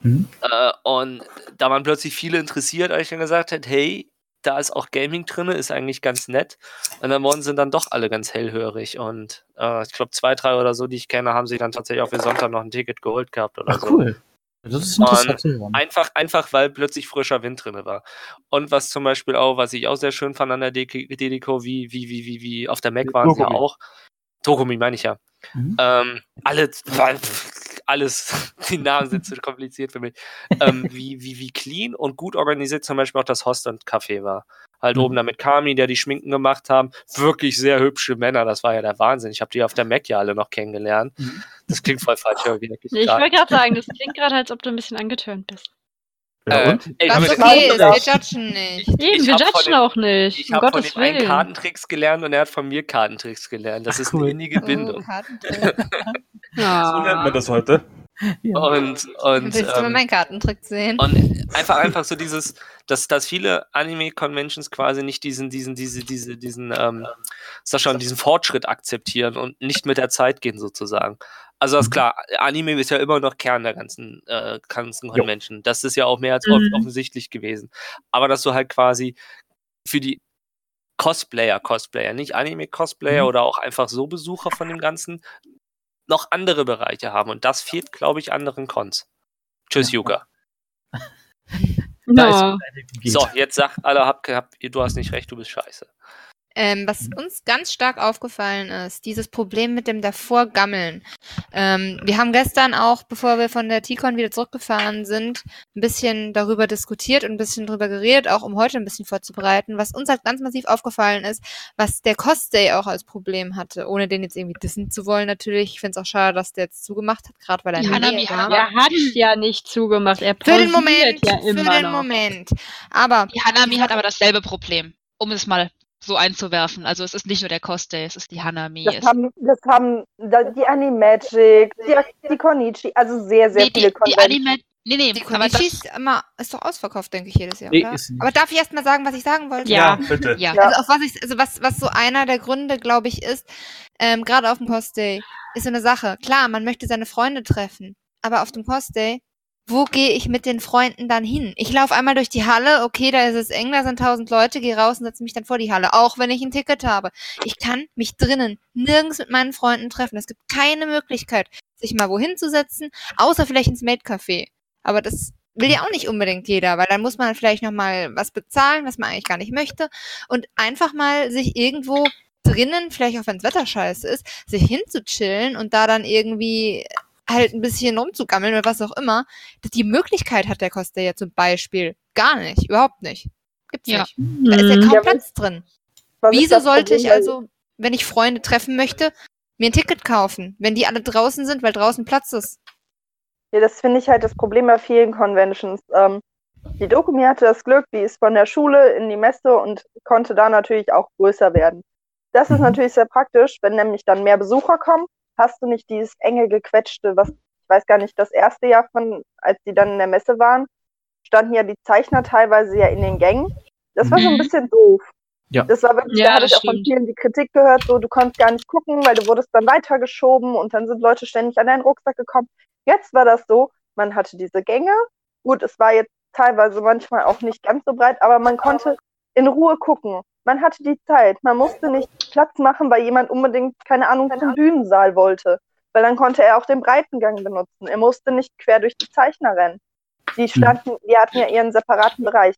Mhm. Äh, und da waren plötzlich viele interessiert, als ich dann gesagt habe, hey, da ist auch Gaming drin, ist eigentlich ganz nett. Und dann wurden sie dann doch alle ganz hellhörig. Und äh, ich glaube, zwei, drei oder so, die ich kenne, haben sich dann tatsächlich auch für Sonntag noch ein Ticket geholt gehabt oder Ach, so. cool. Das ist interessant hören. Einfach, einfach, weil plötzlich frischer Wind drin war. Und was zum Beispiel auch, was ich auch sehr schön fand an der DDCO, wie, wie, wie, wie, wie auf der Mac waren sie ja auch. Dokumi meine ich ja. Mhm. Ähm, alle, alles, die Namen sind zu kompliziert für mich. Ähm, wie, wie, wie clean und gut organisiert zum Beispiel auch das Host und Café war. Halt Mhm. oben da mit Kami, der die Schminken gemacht haben. Wirklich sehr hübsche Männer, das war ja der Wahnsinn. Ich habe die auf der Mac ja alle noch kennengelernt. Mhm. Das klingt voll falsch, aber wirklich Ich egal. wollte gerade sagen, das klingt gerade, als ob du ein bisschen angetönt bist. Ja, Äh, ey, Was Leute, okay ist, das- wir judgen nicht. Eben, ich wir judgen dem- auch nicht. Ich um habe von Gottes dem einen. Kartentricks gelernt und er hat von mir Kartentricks gelernt. Das Ach, ist cool. eine innige Oh, Kartentrick. So nennt Ja. man das heute. Ja. Und, und, Willst du mal ähm, meinen Kartentrick sehen? und einfach, einfach so dieses, dass, dass viele Anime-Conventions quasi nicht diesen, diesen, diese, diese, diesen, ähm, sag schon, diesen Fortschritt akzeptieren und nicht mit der Zeit gehen sozusagen. Also das ist klar, Anime ist ja immer noch Kern der ganzen, äh, ganzen Convention. Das ist ja auch mehr als off- Mhm. offensichtlich gewesen. Aber dass du halt quasi für die Cosplayer, Cosplayer, nicht Anime-Cosplayer Mhm. oder auch einfach so Besucher von dem Ganzen, noch andere Bereiche haben. Und das fehlt, glaube ich, anderen Cons. Tschüss, Yuka. Gegeben. So, jetzt sag alle, hab, hab, du hast nicht recht, du bist scheiße. Ähm, was uns ganz stark aufgefallen ist, dieses Problem mit dem davor Gammeln. Ähm, wir haben gestern auch, bevor wir von der T-Con wieder zurückgefahren sind, ein bisschen darüber diskutiert und ein bisschen darüber geredet, auch um heute ein bisschen vorzubereiten. Was uns halt ganz massiv aufgefallen ist, was der Cost Day auch als Problem hatte, ohne den jetzt irgendwie dissen zu wollen natürlich. Ich finde es auch schade, dass der jetzt zugemacht hat, gerade weil er der Hanami war. Er hat ja nicht zugemacht. Er Für den Moment, ja für immer den noch. Moment. Aber Die Hanami hat aber dasselbe Problem, um es mal so einzuwerfen. Also es ist nicht nur der Cosplay, es ist die Hanami. Das haben, das haben die Animagic, die, die Konichi, also sehr, sehr nee, viele die, die. Anime. Nee, nee, die Konichi ist, immer, ist doch ausverkauft, denke ich, jedes Jahr, Nee, oder? Aber darf ich erst mal sagen, was ich sagen wollte? Ja. bitte. ja. Ja. Also auf was ich, also was, was so einer der Gründe, glaube ich, ist, ähm, gerade auf dem Cosday, ist so eine Sache. Klar, man möchte seine Freunde treffen, aber auf dem Cosday, wo gehe ich mit den Freunden dann hin? Ich laufe einmal durch die Halle, okay, da ist es eng, da sind tausend Leute, gehe raus und setze mich dann vor die Halle, auch wenn ich ein Ticket habe. Ich kann mich drinnen nirgends mit meinen Freunden treffen. Es gibt keine Möglichkeit, sich mal wohin zu setzen, außer vielleicht ins Maid-Café. Aber das will ja auch nicht unbedingt jeder, weil dann muss man vielleicht noch mal was bezahlen, was man eigentlich gar nicht möchte und einfach mal sich irgendwo drinnen, vielleicht auch wenn das Wetter scheiße ist, sich hinzuchillen und da dann irgendwie halt ein bisschen rumzugammeln oder was auch immer. Die Möglichkeit hat der Costa ja zum Beispiel gar nicht, überhaupt nicht. Gibt's Ja. nicht. Da ist ja Mhm. kaum Ja, Platz drin. Wieso sollte ich also, wenn ich Freunde treffen möchte, mir ein Ticket kaufen, wenn die alle draußen sind, weil draußen Platz ist? Ja, das finde ich halt das Problem bei vielen Conventions. Ähm, die Dokumi hatte das Glück, die ist von der Schule in die Messe und konnte da natürlich auch größer werden. Das ist Mhm. natürlich sehr praktisch, wenn nämlich dann mehr Besucher kommen, hast du nicht dieses enge gequetschte, was ich weiß gar nicht, das erste Jahr von, als die dann in der Messe waren, standen ja die Zeichner teilweise ja in den Gängen. Das war so ein Mhm. bisschen doof. Ja. Das war wirklich, Ja, da habe ich auch von vielen die Kritik gehört, so du konntest gar nicht gucken, weil du wurdest dann weitergeschoben und dann sind Leute ständig an deinen Rucksack gekommen. Jetzt war das so, man hatte diese Gänge. Gut, es war jetzt teilweise manchmal auch nicht ganz so breit, aber man konnte in Ruhe gucken. Man hatte die Zeit. Man musste nicht Platz machen, weil jemand unbedingt, keine Ahnung, zum Bühnensaal wollte. Weil dann konnte er auch den Breitengang benutzen. Er musste nicht quer durch die Zeichner rennen. Die standen, die hatten ja ihren separaten Bereich.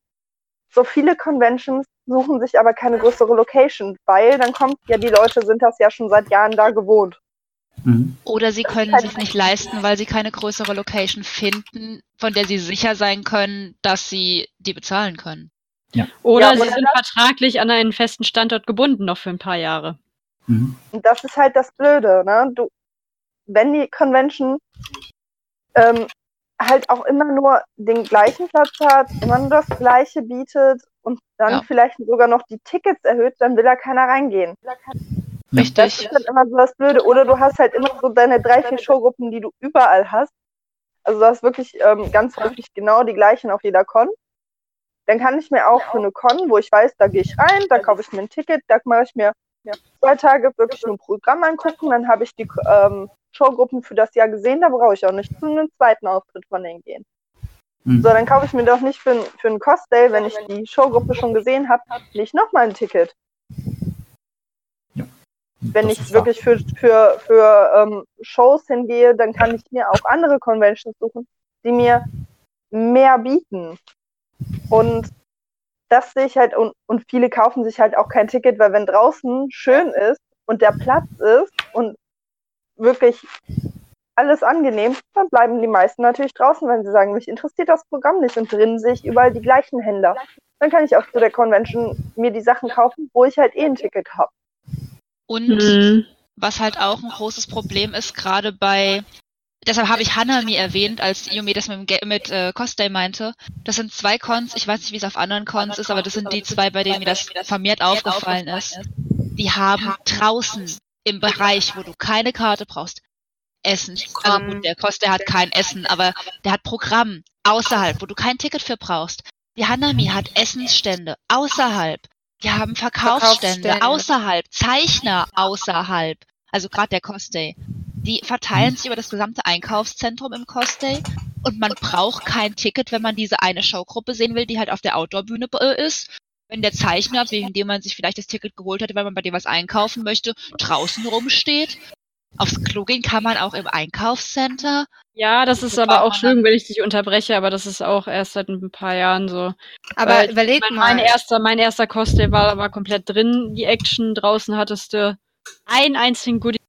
So viele Conventions suchen sich aber keine größere Location, weil dann kommt ja, die Leute sind das ja schon seit Jahren da gewohnt. Mhm. Oder sie können sich nicht leisten, weil sie keine größere Location finden, von der sie sicher sein können, dass sie die bezahlen können. Oder Ja, sie sind vertraglich an einen festen Standort gebunden, noch für ein paar Jahre. Mhm. Und das ist halt das Blöde, ne? Du, wenn die Convention ähm, halt auch immer nur den gleichen Platz hat, immer nur das Gleiche bietet und dann Ja. vielleicht sogar noch die Tickets erhöht, dann will da keiner reingehen. Das Richtig. ist dann immer so das Blöde. Oder du hast halt immer so deine drei, vier Showgruppen, die du überall hast. Also du hast wirklich ähm, ganz häufig genau die gleichen auf jeder Con. Dann kann ich mir auch für eine Con, wo ich weiß, da gehe ich rein, da kaufe ich mir ein Ticket, da mache ich mir zwei Tage wirklich nur ein Programm angucken, dann habe ich die ähm, Showgruppen für das Jahr gesehen, da brauche ich auch nicht zu einem zweiten Auftritt von denen gehen. Mhm. So, dann kaufe ich mir doch nicht für, ein- für einen Cost-Day, wenn ich die Showgruppe schon gesehen habe, nicht nochmal ein Ticket. Wenn Das ich wahr. wirklich für, für, für ähm, Shows hingehe, dann kann ich mir auch andere Conventions suchen, die mir mehr bieten. Und das sehe ich halt, und, und viele kaufen sich halt auch kein Ticket, weil wenn draußen schön ist und der Platz ist und wirklich alles angenehm, dann bleiben die meisten natürlich draußen, wenn sie sagen, mich interessiert das Programm nicht und drin sehe ich überall die gleichen Händler. Dann kann ich auch zu der Convention mir die Sachen kaufen, wo ich halt eh ein Ticket habe. Und Mhm. was halt auch ein großes Problem ist, gerade bei, deshalb habe ich Hanami erwähnt, als Yumi das mit, mit äh, Cosplay meinte. Das sind zwei Cons, ich weiß nicht, wie es auf anderen Cons ist, aber das sind die zwei, bei denen mir das vermehrt aufgefallen ist. Die haben draußen im Bereich, wo du keine Karte brauchst, Essen. Also gut, der Cosplay hat kein Essen, aber der hat Programm außerhalb, wo du kein Ticket für brauchst. Die Hanami hat Essensstände außerhalb. Die haben Verkaufsstände, Verkaufsstände. außerhalb, Zeichner außerhalb. Also gerade der Cosday. Die verteilen sich über das gesamte Einkaufszentrum im Cosday und man braucht kein Ticket, wenn man diese eine Showgruppe sehen will, die halt auf der Outdoor-Bühne äh, ist. Wenn der Zeichner, wegen dem man sich vielleicht das Ticket geholt hatte, weil man bei dem was einkaufen möchte, draußen rumsteht. Aufs Klo gehen kann man auch im Einkaufscenter. Ja, das ist aber auch schön, wenn ich dich unterbreche, aber das ist auch erst seit ein paar Jahren so. Aber Weil überleg mein, mal. mein erster, mein erster Cosplay war, war komplett drin, die Action. Draußen hattest du einen einzigen Goodie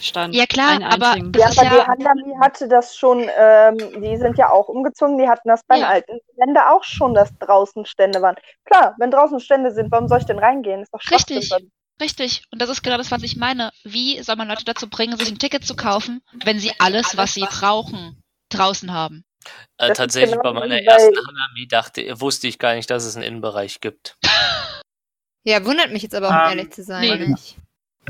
stand. Ja, klar, aber Ja, aber ja- die Handami hatte das schon, ähm, die sind ja auch umgezogen, die hatten das beim Ja. alten Gelände auch schon, dass draußen Stände waren. Klar, wenn draußen Stände sind, warum soll ich denn reingehen? Ist doch. Richtig. Richtig. Und das ist genau das, was ich meine. Wie soll man Leute dazu bringen, sich ein Ticket zu kaufen, wenn sie alles, was sie brauchen, draußen haben? Äh, tatsächlich genau bei meiner ersten Hanami dachte, wusste ich gar nicht, dass es einen Innenbereich gibt. Ja, wundert mich jetzt aber auch, um Ähm, ehrlich zu sein. nee.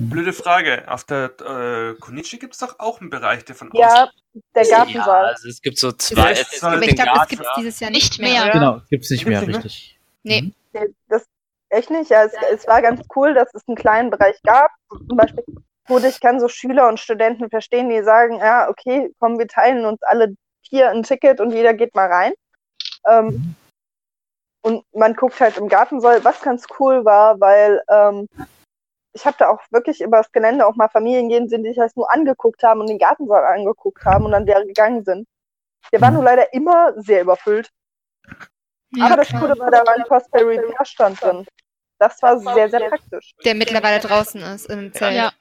Blöde Frage. Auf der äh, Konichi gibt es doch auch einen Bereich, der von Ja, außen. der Ja, Gartensaal. also es gibt so zwei. Ist Es, es aber gibt ich glaube, das gibt es dieses Jahr Nicht mehr. mehr. Genau, gibt's nicht mehr, nicht mehr? richtig. Nee. Mhm. Das echt nicht. Ja, es, es war ganz cool, dass es einen kleinen Bereich gab. Zum Beispiel, gut, ich kann so Schüler und Studenten verstehen, die sagen, ja, okay, komm, wir teilen uns alle hier ein Ticket und jeder geht mal rein. Ähm, und man guckt halt im Gartensaal, was ganz cool war, weil ähm, ich habe da auch wirklich über das Gelände auch mal Familien gehen sehen, die sich das nur angeguckt haben und den Gartensaal angeguckt haben und dann wieder gegangen sind. Der war nur leider immer sehr überfüllt. Ja, Aber das klar. Coole war, da war ein Cosplay Repair Stand drin. Das war sehr, sehr praktisch. Der mittlerweile draußen ist im Zelt.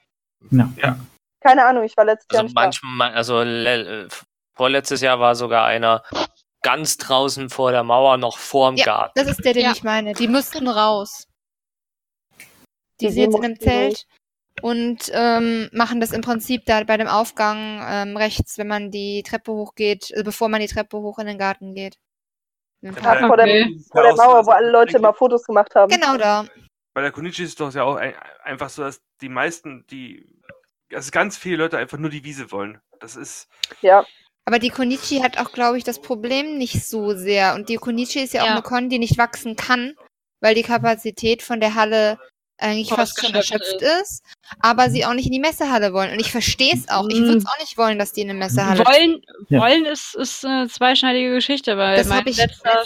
Ja. Keine Ahnung, ich war letztes Jahr Also nicht da. manchmal, also äh, vorletztes Jahr war sogar einer ganz draußen vor der Mauer, noch vorm Ja, Garten. Das ist der, den Ja. ich meine. Die mussten raus. Die Die sind jetzt in einem Zelt und ähm, machen das im Prinzip da bei dem Aufgang ähm, rechts, wenn man die Treppe hochgeht, also bevor man die Treppe hoch in den Garten geht. Ja, Ja, bei- vor, der, Okay. vor der Mauer, wo alle Leute immer Fotos gemacht haben. Genau da. Bei der Konichi ist es doch ja auch ein, einfach so, dass die meisten, die, also ganz viele Leute einfach nur die Wiese wollen. Das ist, Ja, Aber die Konichi hat auch, glaube ich, das Problem nicht so sehr. Und die Konichi ist ja auch Ja. eine Con, die nicht wachsen kann, weil die Kapazität von der Halle eigentlich fast schon erschöpft ist, aber sie auch nicht in die Messehalle wollen. Und ich verstehe es auch. Ich würde es auch nicht wollen, dass die in eine Messehalle Wollen, Ja. wollen ist, ist eine zweischneidige Geschichte, weil Das habe ich letzter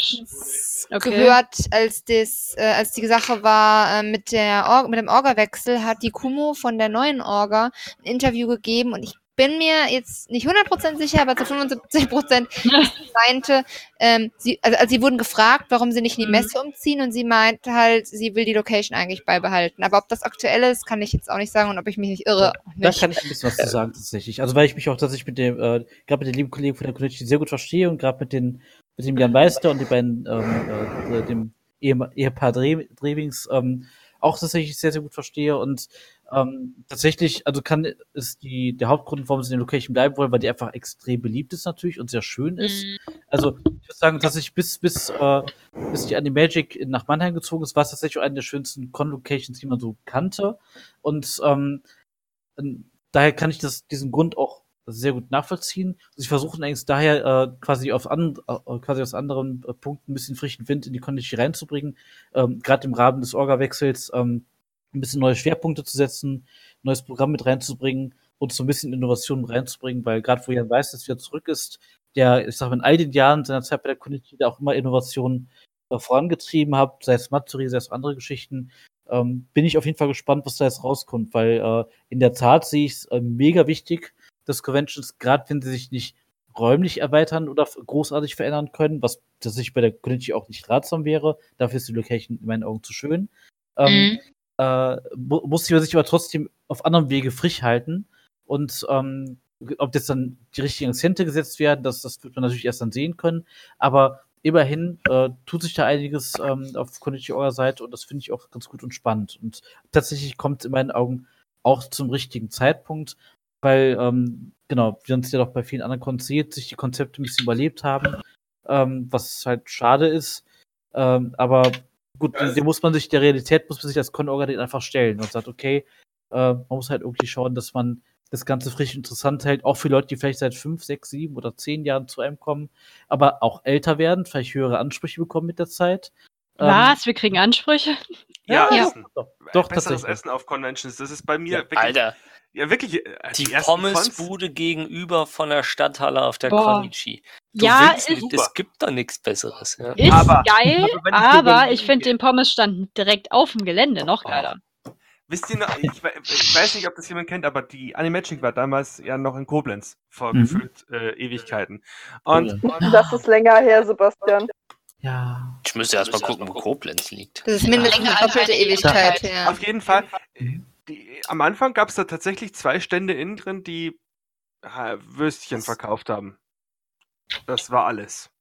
Okay. gehört, als das, äh, als die Sache war äh, mit der Or mit dem Orga-Wechsel, hat die Kumo von der neuen Orga ein Interview gegeben und ich bin mir jetzt nicht 100% sicher, aber zu 75% meinte, ähm, sie, also, also sie wurden gefragt, warum sie nicht in die Mhm. Messe umziehen und sie meinte halt, sie will die Location eigentlich beibehalten. Aber ob das aktuell ist, kann ich jetzt auch nicht sagen und ob ich mich nicht irre. Da kann ich ein bisschen was zu sagen, tatsächlich. Also, weil ich mich auch tatsächlich mit dem, äh, gerade mit den lieben Kollegen von der Community sehr gut verstehe und gerade mit den, mit dem Jan Meister und den beiden, ähm, äh, dem Ehe- Ehepaar Dre Drewings, ähm, auch tatsächlich sehr, sehr gut verstehe und ähm, tatsächlich, also kann ist die der Hauptgrund, warum sie in der Location bleiben wollen, weil die einfach extrem beliebt ist natürlich und sehr schön ist. Mhm. Also ich würde sagen, dass ich bis bis äh, bis die Animagic nach Mannheim gezogen ist, war es tatsächlich eine der schönsten Con-Locations, die man so kannte. Und ähm, daher kann ich das diesen Grund auch sehr gut nachvollziehen. Sie versuchen eigentlich daher äh, quasi auf an, äh, quasi aus anderen äh, Punkten ein bisschen frischen Wind in die Condition reinzubringen, ähm, gerade im Rahmen des Orga-Wechsels ähm, ein bisschen neue Schwerpunkte zu setzen, neues Programm mit reinzubringen und so ein bisschen Innovation reinzubringen, weil gerade wo Jan weiß, dass wieder zurück ist, der, ich sag mal, in all den Jahren seiner Zeit bei der Community auch immer Innovationen äh, vorangetrieben hat, sei es Matsuri, sei es andere Geschichten, ähm, bin ich auf jeden Fall gespannt, was da jetzt rauskommt, weil äh, in der Tat sehe ich es äh, mega wichtig, dass Conventions, gerade wenn sie sich nicht räumlich erweitern oder großartig verändern können, was tatsächlich bei der Community auch nicht ratsam wäre, dafür ist die Location in meinen Augen zu schön. Ähm, mhm. Äh, muss sie sich aber trotzdem auf anderem Wege frisch halten und ähm, ob jetzt dann die richtigen Akzente gesetzt werden, das, das wird man natürlich erst dann sehen können. Aber immerhin äh, tut sich da einiges ähm, auf Community eurer Seite und das finde ich auch ganz gut und spannend. Und tatsächlich kommt es in meinen Augen auch zum richtigen Zeitpunkt, weil, ähm, genau, wir uns ja doch bei vielen anderen Konzerten sich die Konzepte ein bisschen überlebt haben, ähm, was halt schade ist. Ähm, aber gut, dem muss man sich, der Realität muss man sich als Con-Organ einfach stellen und sagt, okay, äh, man muss halt irgendwie schauen, dass man das Ganze frisch interessant hält, auch für Leute, die vielleicht seit fünf, sechs, sieben oder zehn Jahren zu einem kommen, aber auch älter werden, vielleicht höhere Ansprüche bekommen mit der Zeit. Ähm, Was? Ähm, wir kriegen Ansprüche? Ja, ja. Essen. Doch, doch Besseres Essen auf Conventions. Das ist bei mir ja, wirklich. Alter. Ja, wirklich. Äh, die, die Pommesbude gegenüber von der Stadthalle auf der Konichi. Du ja, ist es gibt da nichts Besseres. Ja. Ist aber, geil, aber, aber ich finde den Pommesstand direkt auf dem Gelände noch geiler. Wisst ihr noch, ich, ich, weiß nicht, ob das jemand kennt, aber die Animagic war damals ja noch in Koblenz vor mhm. gefühlt äh, Ewigkeiten. Und, und, das ist länger her, Sebastian. Ja. Ich müsste erst mal gucken, wo Koblenz liegt. Das ist mindestens eine doppelte Ewigkeit, ja. Auf jeden Fall. Die, am Anfang gab es da tatsächlich zwei Stände innen drin, die äh, Würstchen verkauft haben. Das war alles.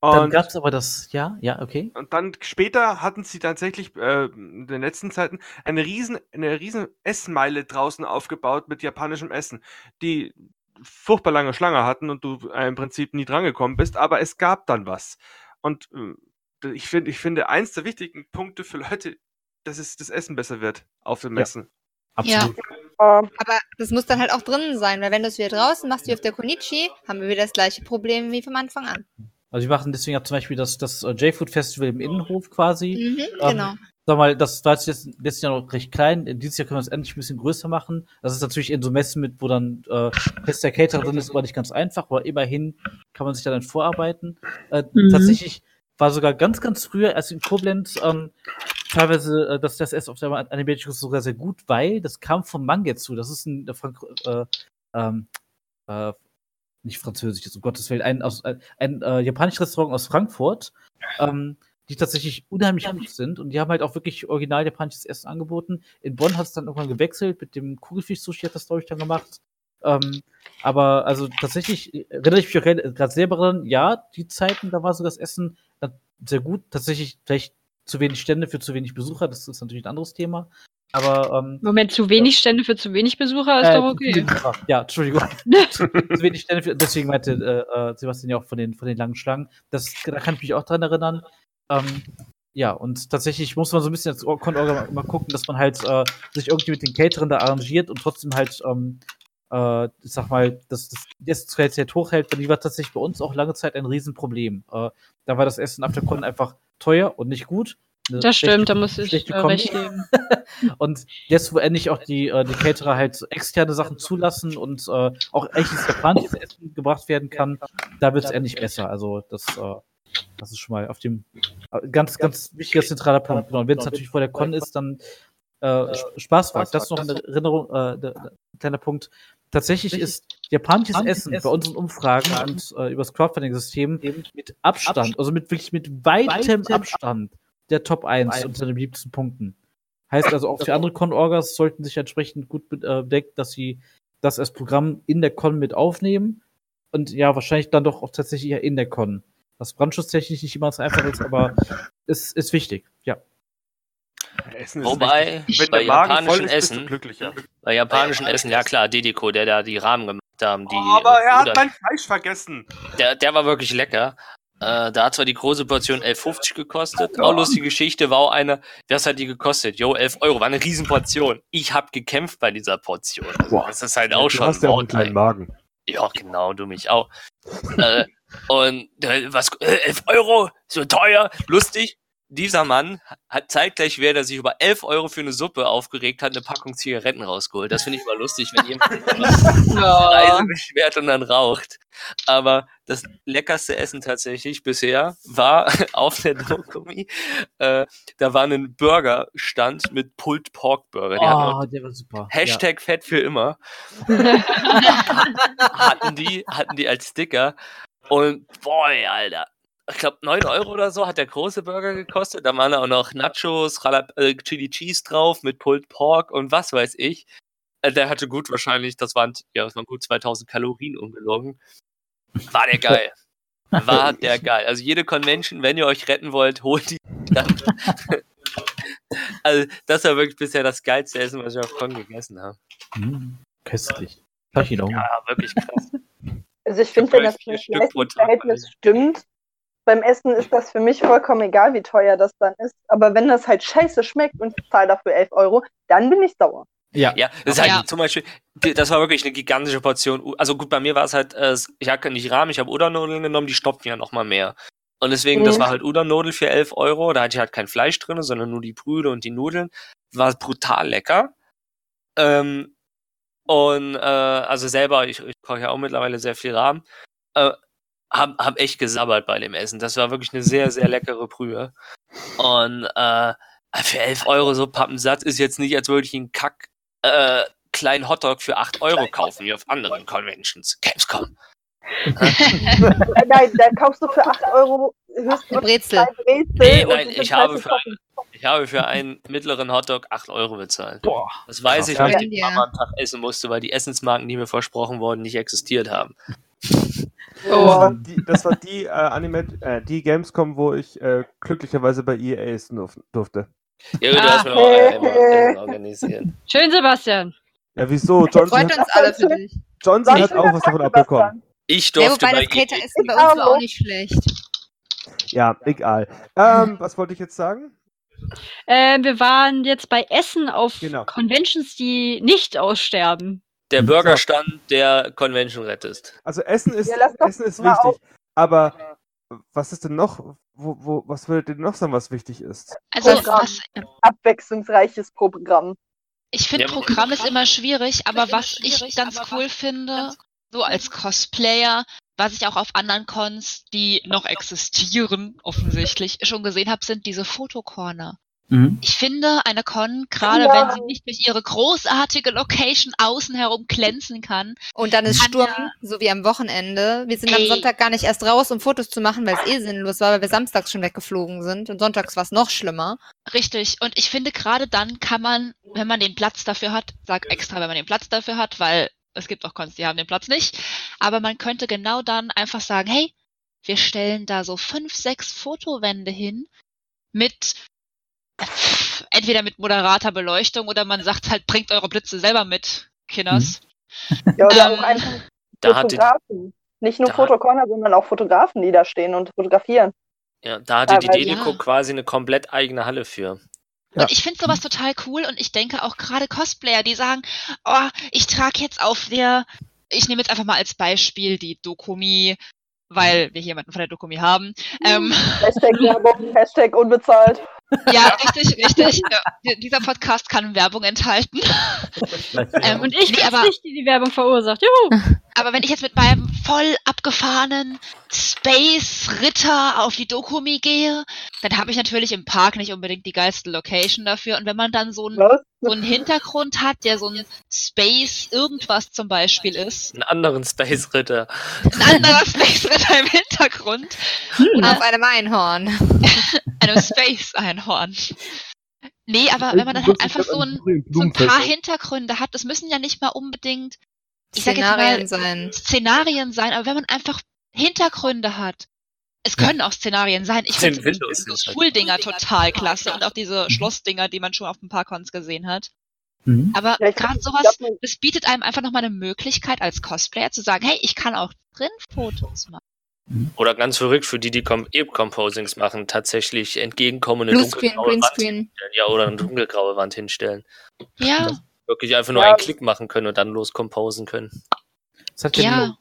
Und dann gab es aber das, ja, ja, okay. Und dann später hatten sie tatsächlich äh, in den letzten Zeiten eine riesen, eine riesen Essmeile draußen aufgebaut mit japanischem Essen, die furchtbar lange Schlange hatten und du äh, im Prinzip nie drangekommen bist, aber es gab dann was. Und äh, ich finde, ich finde, eins der wichtigen Punkte für Leute, dass es das Essen besser wird auf den Messen. Ja. Absolut. Ja. Aber das muss dann halt auch drinnen sein, weil wenn du es wieder draußen machst, wie auf der Konichi, haben wir wieder das gleiche Problem wie vom Anfang an. Also wir machen deswegen ja zum Beispiel das, das äh, J-Food Festival im Innenhof quasi. Mhm, ähm, genau. Sag mal, das war jetzt letztes Jahr noch recht klein. Dieses Jahr können wir es endlich ein bisschen größer machen. Das ist natürlich in so Messen mit, wo dann äh, fester Caterer drin ist, aber nicht ganz einfach, aber immerhin kann man sich da dann vorarbeiten. Äh, mhm. Tatsächlich war sogar ganz, ganz früher, als in Koblenz, ähm, teilweise äh, das, das erst auf der Animatrix sogar sehr gut, weil das kam von Mangetsu. Das ist ein äh, ähm, äh, nicht französisch, um Gottes Willen, ein, aus, ein, ein äh, japanisches Restaurant aus Frankfurt, ähm, die tatsächlich unheimlich gut sind und die haben halt auch wirklich original japanisches Essen angeboten. In Bonn hat es dann irgendwann gewechselt, mit dem Kugelfisch-Sushi hat das, glaube ich, dann gemacht. Ähm, aber also tatsächlich erinnere ich mich gerade selber dran, ja, die Zeiten, da war so das Essen sehr gut. Tatsächlich vielleicht zu wenig Stände für zu wenig Besucher, das ist natürlich ein anderes Thema. Aber, ähm, Moment, zu wenig Stände für zu wenig Besucher ist äh, doch okay. Ja, Entschuldigung. zu, zu, wenig Stände für, deswegen meinte äh, äh, Sebastian ja auch von den, von den langen Schlangen. Das, da kann ich mich auch dran erinnern. Ähm, ja, und tatsächlich muss man so ein bisschen als Con-Orga mal gucken, dass man halt äh, sich irgendwie mit den Caterern da arrangiert und trotzdem halt, ähm, äh, ich sag mal, dass das Essensqualität hochhält, weil die war tatsächlich bei uns auch lange Zeit ein Riesenproblem. Äh, da war das Essen auf der Con einfach teuer und nicht gut. Das stimmt, da muss ich äh, recht geben. und jetzt, wo endlich auch die, äh, die Caterer halt externe Sachen zulassen und äh, auch echtes japanisches Essen gebracht werden kann, da wird es endlich besser. Also das, äh, das ist schon mal auf dem äh, ganz, ganz wichtiger zentraler Punkt. Genau. Und wenn es natürlich vor der Con ist, dann äh, Spaßwag. Das ist noch eine Erinnerung, äh, der, kleiner Punkt. Tatsächlich ist japanisches Essen bei unseren Umfragen und äh, über das Crowdfunding-System mit Abstand, also mit wirklich mit weitem Abstand der Top 1 unter den beliebtesten Punkten. Heißt also auch für andere Con-Orgas sollten sich entsprechend gut äh, bedenken, dass sie das als Programm in der Con mit aufnehmen. Und ja, wahrscheinlich dann doch auch tatsächlich eher in der Con. Was brandschutztechnisch nicht immer so einfach ist, aber ist, ist wichtig, ja. Essen ist Wobei. Wenn bei japanischen ist, du Essen, glücklicher. bei japanischen Essen, ja klar, Dedeko, der da die Rahmen gemacht haben, die, Oh, aber er oder- hat mein Fleisch vergessen. der, der war wirklich lecker. Äh, da hat zwar die große Portion 11,50 gekostet. Auch lustige Geschichte war auch eine, was hat die gekostet? Jo, 11 Euro, war eine Riesenportion. Ich habe gekämpft bei dieser Portion. Also, Boah. das ist halt auch du schon hast ja auch einen kleinen. Magen. Ja, genau, du mich auch. äh, und äh, was, äh, 11 Euro, so teuer, lustig. Dieser Mann hat zeitgleich, während er sich über 11 Euro für eine Suppe aufgeregt hat, eine Packung Zigaretten rausgeholt. Das finde ich mal lustig, wenn jemand Preise beschwert und dann raucht. Aber das leckerste Essen tatsächlich bisher war auf der Dokumi. Äh, da war ein Burgerstand mit Pulled Pork Burger. Die Oh, der war super. Hashtag Fett für immer. hatten die, hatten die als Sticker. Und boy, Alter. Ich glaube, 9 Euro oder so hat der große Burger gekostet. Da waren da auch noch Nachos, Jalap äh, Chili Cheese drauf mit Pulled Pork und was weiß ich. Äh, der hatte gut wahrscheinlich, das waren, ja, das waren gut 2000 Kalorien ungelogen. War der geil. War der geil. Also jede Convention, wenn ihr euch retten wollt, holt die. also das war wirklich bisher das geilste Essen, was ich auf Con gegessen habe. Hm, köstlich. Ja, wirklich krass. Also ich finde, wenn das Verhältnis stimmt, beim Essen ist das für mich vollkommen egal, wie teuer das dann ist. Aber wenn das halt scheiße schmeckt und ich zahle dafür 11 Euro, dann bin ich sauer. Ja. Ja, das ist halt Ja. zum Beispiel, das war wirklich eine gigantische Portion. Also gut, bei mir war es halt, äh, ich hatte nicht Rahmen, ich habe Udon-Nudeln genommen, die stopfen ja nochmal mehr. Und deswegen, das Mhm. war halt Udon-Nudel für 11 Euro. Da hatte ich halt kein Fleisch drin, sondern nur die Brühe und die Nudeln. War brutal lecker. Ähm, und äh, also selber, ich, ich koche ja auch mittlerweile sehr viel Rahmen. Äh, hab, hab echt gesabbert bei dem Essen. Das war wirklich eine sehr, sehr leckere Brühe. Und äh, für 11 Euro so Pappensatz ist jetzt nicht, als würde ich einen Kack äh, kleinen Hotdog für 8 Euro kaufen, wie auf anderen Conventions. Gamescom. Äh, Nein, da kaufst du für 8 Euro höchstens Brezel. Brezel. Nee, nein, ich habe für gekocht. Ich habe für einen mittleren Hotdog 8 Euro bezahlt. Boah. Das weiß Krass. ich, weil ich Ja. den Mama am Tag essen musste, weil die Essensmarken, die mir versprochen wurden, nicht existiert haben. Das war die, das war die, äh, Anime, äh, die Gamescom, wo ich äh, glücklicherweise bei EA essen durf, durfte. Ja, du Ah. hast mir noch äh, immer organisiert. Schön, Sebastian. Ja, wieso? Johnson, Freut hat, uns alle für dich. Johnson hat auch was davon abbekommen. Ich Ja, durfte wobei bei das Cater EA Essen bei uns war auch nicht schlecht. Ja, egal. Ähm, was wollte ich jetzt sagen? Äh, wir waren jetzt bei Essen auf Genau. Conventions, die nicht aussterben. Der Burgerstand der Convention rettest. Also Essen ist, Ja, Essen ist wichtig. Aber was ist denn noch, wo, wo, was würdet ihr noch sagen, was wichtig ist? Also, was, Abwechslungsreiches Programm. ich finde, Ja, Programm ist immer schwierig, aber was ich ganz cool finde, so als Cosplayer, was ich auch auf anderen Cons, die noch existieren, offensichtlich, schon gesehen habe, sind diese Fotocorner. Mhm. Ich finde, eine Con, gerade Ja. wenn sie nicht durch ihre großartige Location außen herum glänzen kann, Und dann ist Sturm, ja- so wie am Wochenende. Wir sind am Ey. Sonntag gar nicht erst raus, um Fotos zu machen, weil es eh sinnlos war, weil wir samstags schon weggeflogen sind. Und sonntags war es noch schlimmer. Richtig. Und ich finde, gerade dann kann man, wenn man den Platz dafür hat, sag extra, wenn man den Platz dafür hat, weil es gibt auch Cons, die haben den Platz nicht, aber man könnte genau dann einfach sagen, hey, wir stellen da so fünf, sechs Fotowände hin mit entweder mit moderater Beleuchtung oder man sagt halt, bringt eure Blitze selber mit, Kinders. Ja, oder Ähm, auch einfach Da Fotografen. Nicht nur Fotocorner, sondern auch Fotografen, die da stehen und fotografieren. ja, da hatte die Dedeko ja. quasi eine komplett eigene Halle für. Ja. Und ich finde sowas total cool und ich denke auch gerade Cosplayer, die sagen, oh, ich trage jetzt auf der, ich nehme jetzt einfach mal als Beispiel die Dokumi, weil wir hier jemanden von der Dokumi haben. Ähm, Hashtag Werbung, Hashtag unbezahlt. Ja, richtig, richtig. Ja, dieser Podcast kann Werbung enthalten. Ähm, Und ich bin's aber, nicht, die die Werbung verursacht. Juhu! Aber wenn ich jetzt mit meinem voll abgefahrenen Space-Ritter auf die Dokumi gehe, dann habe ich natürlich im Park nicht unbedingt die geilste Location dafür. Und wenn man dann so ein Was? so einen Hintergrund hat, der so ein Space irgendwas zum Beispiel ist. Einen anderen Space Ritter. Ein anderer Space Ritter im Hintergrund. Und auf einem Einhorn. Einem Space Einhorn. Nee, aber wenn man dann halt einfach so ein, so ein paar Hintergründe hat, das müssen ja nicht mal unbedingt, ich sag jetzt Szenarien mal, sein. Szenarien sein, aber wenn man einfach Hintergründe hat, Es können auch Szenarien sein. Ich finde sind halt- Schuldinger total klasse und auch diese Schlossdinger, die man schon auf ein paar Cons gesehen hat. Mhm. Aber Ja, gerade sowas, glaub, das bietet einem einfach nochmal eine Möglichkeit als Cosplayer zu sagen, hey, ich kann auch drin Fotos machen. Oder ganz verrückt für die, die Com E-Composings machen, tatsächlich entgegenkommen eine Bluescreen, dunkelgraue Wand hinstellen. Ja, oder eine dunkelgraue Wand hinstellen. Ja, Wirklich einfach nur Ja. einen Klick machen können und dann los composen können. Das hat ja, ja.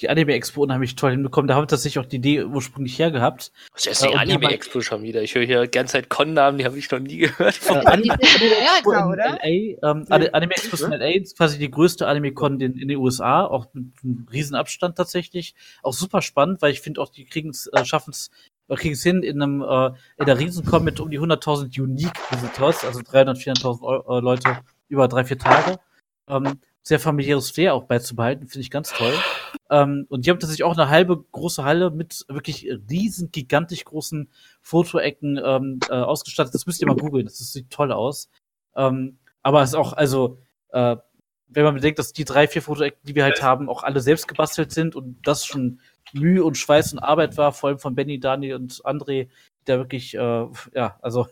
die Anime Expo unheimlich toll hinbekommen. Da haben wir tatsächlich auch die Idee ursprünglich hergehabt. Was ist Ja, die die haben Anime-Expo schon wieder? Ich höre hier die ganze Zeit Con-Namen, die habe ich noch nie gehört. Äh, Anime Die sind in Expo in oder? LA, ähm, Ani- Anime Expo ist in LA ist quasi die größte Anime-Con in, in den USA, auch mit einem riesen Abstand tatsächlich. Auch super spannend, weil ich finde auch, die kriegen es, äh, schaffen es, kriegen es hin in einem, äh, in der Riesencon mit um die 100.000 Unique Visitors, also 300, 400.000 Eu- äh, Leute über drei, vier Tage. Ähm, sehr familiäres Flair auch beizubehalten, finde ich ganz toll. Ähm, und die haben tatsächlich auch eine halbe große Halle mit wirklich riesen, gigantisch großen Fotoecken ähm, äh, ausgestattet. Das müsst ihr mal googeln, das, das sieht toll aus. Ähm, aber es ist auch, also, äh, wenn man bedenkt, dass die drei, vier Fotoecken, die wir halt haben, auch alle selbst gebastelt sind und das schon Mühe und Schweiß und Arbeit war, vor allem von Benny, Dani und André, die da wirklich, äh, ja, also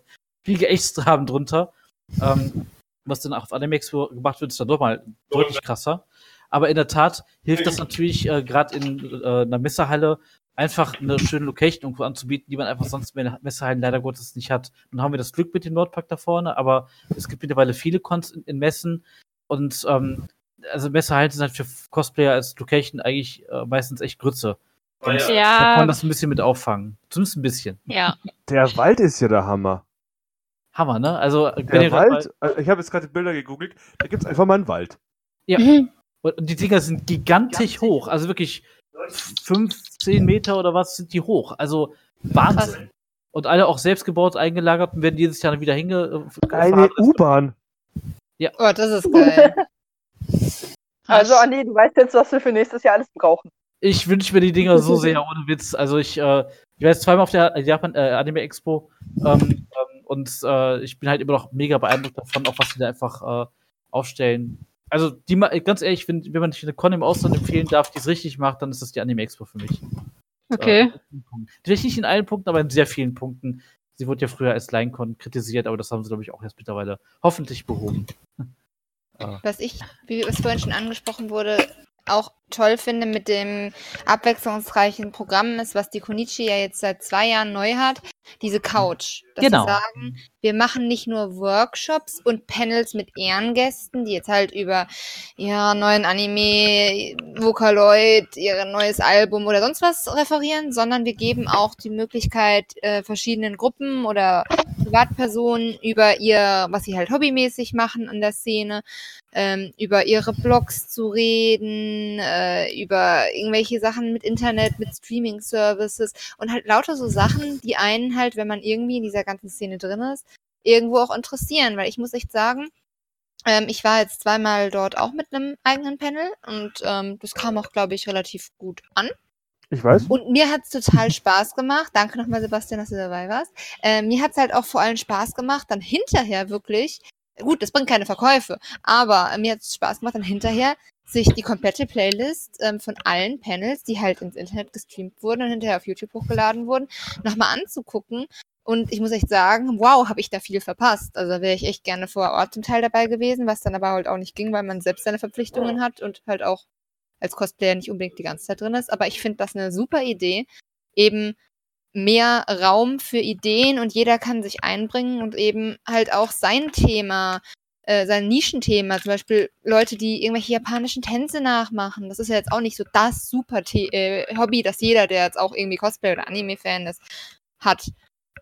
viel geächtzt haben drunter. Ähm, was dann auf Animex gemacht wird, ist dann doch mal deutlich krasser. Aber in der Tat hilft das natürlich äh, gerade in äh, einer Messehalle einfach eine schöne Location irgendwo anzubieten, die man einfach sonst in Messehallen leider Gottes nicht hat. Nun haben wir das Glück mit dem Nordpark da vorne, aber es gibt mittlerweile viele Cons in, in Messen und ähm, also Messehallen sind halt für Cosplayer als Location eigentlich äh, meistens echt Grütze. Und Da kann Ja, man das ein bisschen mit auffangen. Zumindest ein bisschen. Ja, Der Wald ist ja der Hammer. Hammer, ne? Also, wenn Der Wald, äh, ich habe jetzt gerade die Bilder gegoogelt, da gibt's einfach mal einen Wald. Ja. Mhm. Und die Dinger sind gigantisch hoch. Also wirklich 15 Meter oder was sind die hoch. Also Wahnsinn. Und alle auch selbst gebaut, eingelagert und werden jedes Jahr wieder hinge. äh, Eine. U-Bahn. Oh, das ist geil. Also, Andi, du weißt jetzt, was wir für nächstes Jahr alles brauchen. Ich wünsche mir die Dinger so sehr, ohne Witz. Also ich, äh, ich war jetzt zweimal auf der Japan äh, Anime Expo ähm, und äh, ich bin halt immer noch mega beeindruckt davon, auch was die da einfach äh, aufstellen. Also die ganz ehrlich, wenn, wenn man sich eine Con im Ausland empfehlen darf, die es richtig macht, dann ist das die Anime Expo für mich. okay. Äh, Vielleicht nicht in allen Punkten, aber in sehr vielen Punkten. Sie wurde ja früher als Linecon kritisiert, aber das haben sie, glaube ich, auch erst mittlerweile hoffentlich behoben. Was ich, wie es vorhin schon angesprochen wurde, auch toll finde mit dem abwechslungsreichen Programm ist, was die Konichi ja jetzt seit zwei Jahren neu hat, diese Couch. Dass Genau. sie sagen, wir machen nicht nur Workshops und Panels mit Ehrengästen, die jetzt halt über ihr neuen Anime, Vocaloid, ihr neues Album oder sonst was referieren, sondern wir geben auch die Möglichkeit, äh, verschiedenen Gruppen oder Privatpersonen über ihr, was sie halt hobbymäßig machen an der Szene, ähm, über ihre Blogs zu reden, äh, über irgendwelche Sachen mit Internet, mit Streaming-Services und halt lauter so Sachen, die einen halt, wenn man irgendwie in dieser ganzen Szene drin ist, irgendwo auch interessieren. Weil ich muss echt sagen, ähm, ich war jetzt zweimal dort auch mit einem eigenen Panel und ähm, das kam auch, glaube ich, relativ gut an. Ich weiß. Und mir hat's total Spaß gemacht. Danke nochmal, Sebastian, dass du dabei warst. Äh, mir hat's halt auch vor allem Spaß gemacht, dann hinterher wirklich, gut, das bringt keine Verkäufe, aber mir hat's Spaß gemacht, dann hinterher sich die komplette Playlist ähm, von allen Panels, die halt ins Internet gestreamt wurden und hinterher auf YouTube hochgeladen wurden, nochmal anzugucken. Und ich muss echt sagen, wow, habe ich da viel verpasst. Also da wäre ich echt gerne vor Ort zum Teil dabei gewesen, was dann aber halt auch nicht ging, weil man selbst seine Verpflichtungen hat und halt auch als Cosplayer nicht unbedingt die ganze Zeit drin ist. Aber ich finde das eine super Idee, eben mehr Raum für Ideen und jeder kann sich einbringen und eben halt auch sein Thema, äh, sein Nischenthema, zum Beispiel Leute, die irgendwelche japanischen Tänze nachmachen. Das ist ja jetzt auch nicht so das super The äh, Hobby, das jeder, der jetzt auch irgendwie Cosplay oder Anime-Fan ist, hat.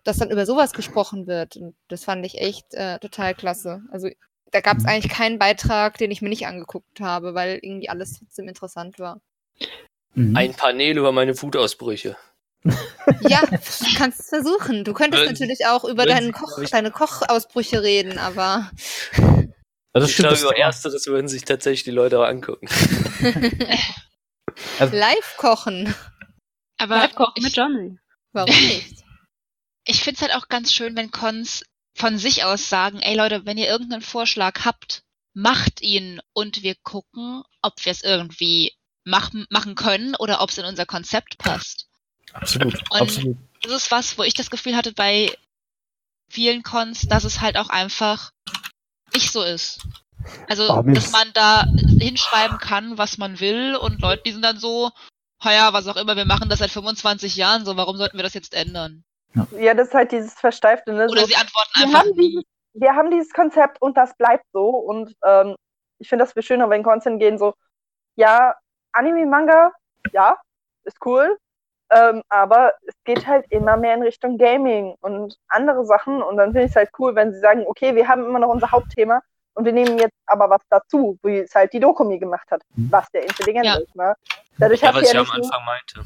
Dass dann über sowas gesprochen wird. Und das fand ich echt äh, total klasse. Also da gab es eigentlich keinen Beitrag, den ich mir nicht angeguckt habe, weil irgendwie alles trotzdem interessant war. Mhm. Ein Panel über meine Wutausbrüche. Ja, du kannst es versuchen. Du könntest Wenn- natürlich auch über deinen Koch, deine Kochausbrüche reden, aber Also das ich stimmt, glaube, das über Ersteres würden sich tatsächlich die Leute auch angucken. live kochen. aber Live kochen mit ich, Johnny. Warum nicht? ich finde es halt auch ganz schön, wenn Cons von sich aus sagen, ey Leute, wenn ihr irgendeinen Vorschlag habt, macht ihn und wir gucken, ob wir es irgendwie machen, machen können oder ob es in unser Konzept passt. Absolut, Und- absolut. Das ist was, wo ich das Gefühl hatte bei vielen Cons, dass es halt auch einfach nicht so ist. Also, Oh, dass man da hinschreiben kann, was man will und Leute, die sind dann so, ja, was auch immer, wir machen das seit 25 Jahren so, warum sollten wir das jetzt ändern? Ja, das ist halt dieses Versteifte, ne? Oder so, sie antworten wir, einfach haben nie. dieses, wir haben dieses Konzept und das bleibt so. Und ähm, ich finde das viel schöner, wenn Cons hingehen, so, ja, Anime, Manga, ja, ist cool. Ähm, aber es geht halt immer mehr in Richtung Gaming und andere Sachen. Und dann finde ich es halt cool, wenn sie sagen, okay, wir haben immer noch unser Hauptthema und wir nehmen jetzt aber was dazu, wie es halt die Dokumi gemacht hat, was der intelligent Ja. ist. Ne? Dadurch Ja, hat was ich ja am Anfang meinte.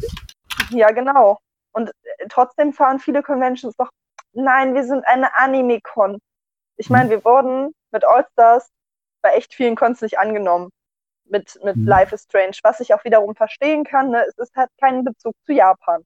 ja, genau. Und äh, trotzdem fahren viele Conventions doch, nein, wir sind eine Anime-Con. Ich meine, wir wurden mit All-Stars bei echt vielen Cons nicht angenommen. Mit, mit Mhm. Life is Strange, was ich auch wiederum verstehen kann. Ne? Es ist halt kein Bezug zu Japan.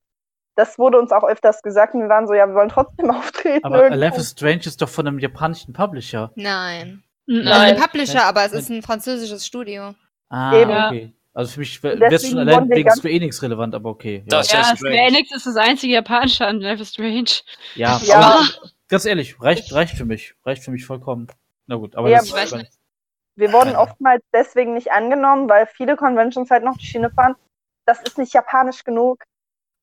Das wurde uns auch öfters gesagt und wir waren so, ja, wir wollen trotzdem auftreten. Aber irgendwo. Life is Strange ist doch von einem japanischen Publisher. Nein. Nein. Also ein Publisher, aber es ist ein französisches Studio. Ah, Eben. okay. Also für mich wäre es schon allein wegen Square Enix relevant, aber okay. Ja, Das- Ja, ist Square. Enix ist das einzige japanische an Life is Strange. ja, Ja. aber ganz ehrlich, reicht, reicht für mich. Reicht für mich vollkommen. Na gut, aber Ja, das ich weiß nicht. Wir wurden oftmals deswegen nicht angenommen, weil viele Conventions halt noch die Schiene fahren. Das ist nicht japanisch genug.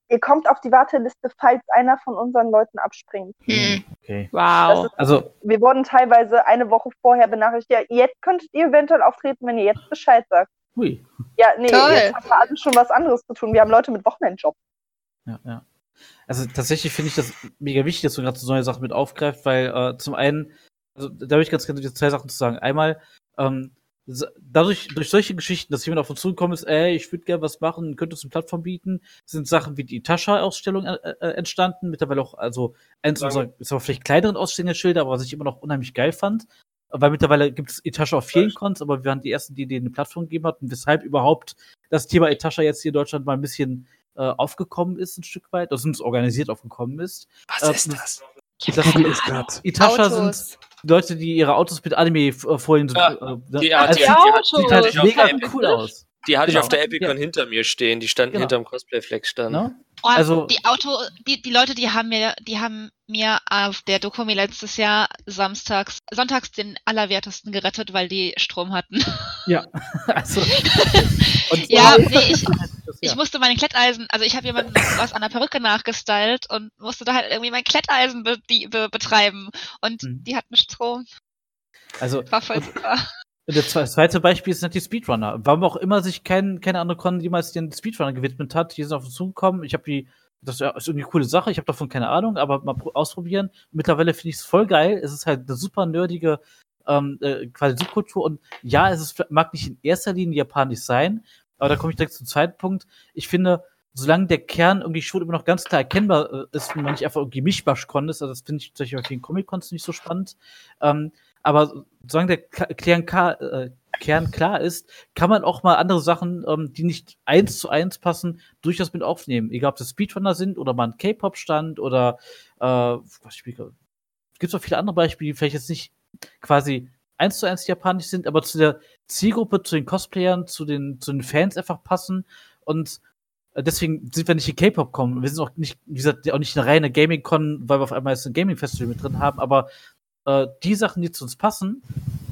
Ihr kommt auf die Warteliste, falls einer von unseren Leuten abspringt. Hm. Okay. Wow. Das Also, Wir wurden teilweise eine Woche vorher benachrichtigt, ja, jetzt könntet ihr eventuell auftreten, wenn ihr jetzt Bescheid sagt. Hui. Ja, nee, Toll. jetzt haben wir alle schon was anderes zu tun. Wir haben Leute mit Wochenendjob. Ja, ja. Also tatsächlich finde ich das mega wichtig, dass du gerade so neue Sachen mit aufgreifst, weil äh, zum einen, also da habe ich ganz gerne zwei Sachen zu sagen. Einmal, ähm, dadurch, durch solche Geschichten, dass jemand auf uns zugekommen ist, ey, ich würde gerne was machen, könntest du eine Plattform bieten, sind Sachen wie die Tascha-Ausstellung äh, äh, entstanden, mittlerweile auch, also eins unserer, ist aber vielleicht kleineren Ausstellungsschilder, aber was ich immer noch unheimlich geil fand, weil mittlerweile gibt es Etasha auf vielen Cons, aber wir waren die ersten, die denen eine Plattform gegeben hatten, weshalb überhaupt das Thema Etasha jetzt hier in Deutschland mal ein bisschen äh, aufgekommen ist, ein Stück weit, also zumindest organisiert aufgekommen ist. Was Äh, ist das? Das ist grad. Etasha Autos. sind Leute, die ihre Autos mit Anime-Folien so. Ja, äh, die- ne? also, die- sieht Autos. sieht die hatte halt ich auf mega cool aus. Die hatte ich Genau. auf der Epicon Ja. hinter mir stehen. Die standen Genau. hinterm Cosplay-Flex-Stand. Ne? Oh, Also- die Auto, die, die Leute, die haben mir, die haben mir auf der Dokumi letztes Jahr samstags, sonntags den Allerwertesten gerettet, weil die Strom hatten. Ja, also. Und Ja, nee, ich- Ich musste meine Kletteisen, also ich habe jemanden was an der Perücke nachgestylt und musste da halt irgendwie mein Kletteisen be die, be betreiben. Und Mhm. die hatten Strom. also War voll super. Das zwe- das zweite Beispiel sind die Speedrunner. Warum auch immer sich kein, keine andere Con jemals den Speedrunner gewidmet hat, die sind auf uns zugekommen. Ich habe die, das ist irgendwie eine coole Sache, ich habe davon keine Ahnung, aber mal pro- ausprobieren. Mittlerweile finde ich es voll geil. Es ist halt eine super nerdige ähm, äh, quasi Subkultur und ja, es ist, mag nicht in erster Linie japanisch sein, aber da komme ich direkt zum zweiten Punkt. Ich finde, solange der Kern irgendwie schon immer noch ganz klar erkennbar äh, ist und man nicht einfach irgendwie Mischmasch-Con ist, also das finde ich zum Beispiel bei vielen Comic-Cons nicht so spannend, ähm, aber solange der Kern, äh, Kern klar ist, kann man auch mal andere Sachen, ähm, die nicht eins zu eins passen, durchaus mit aufnehmen. Egal, ob das Speedrunner sind oder mal ein K-Pop-Stand oder äh, gibt auch viele andere Beispiele, die vielleicht jetzt nicht quasi eins zu eins japanisch sind, aber zu der Zielgruppe, zu den Cosplayern, zu den, zu den Fans einfach passen. Und äh, deswegen sind wir nicht in K-Pop kommen. Wir sind auch nicht, wie gesagt, auch nicht eine reine Gaming-Con, weil wir auf einmal jetzt ein Gaming-Festival mit drin haben, aber äh, die Sachen, die zu uns passen,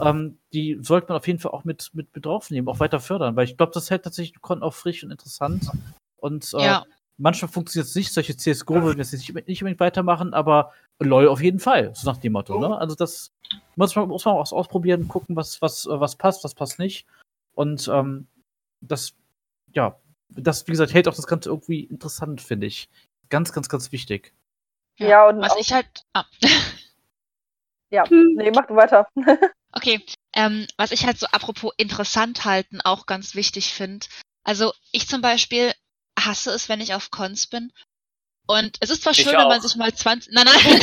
ähm, die sollte man auf jeden Fall auch mit, mit, mit draufnehmen, auch weiter fördern, weil ich glaube, das hält tatsächlich Con auch frisch und interessant. Und äh, Ja. manchmal funktioniert es nicht, solche CSGO würden wir jetzt nicht, nicht unbedingt weitermachen, aber LOL auf jeden Fall, so nach dem Motto, ne? Also das muss man, muss man auch ausprobieren, gucken, was, was, äh, was passt, was passt nicht. Und ähm, das, ja, das, wie gesagt, hält auch das Ganze irgendwie interessant, finde ich. Ganz, ganz, ganz wichtig. Ja, und Was ich halt. Ah. ja, nee, mach du weiter. Okay, ähm, was ich halt so apropos interessant halten auch ganz wichtig finde. Also ich zum Beispiel hasse es, wenn ich auf Cons bin. Und es ist zwar Ich schön, wenn man auch. sich mal 20. Nein, nein.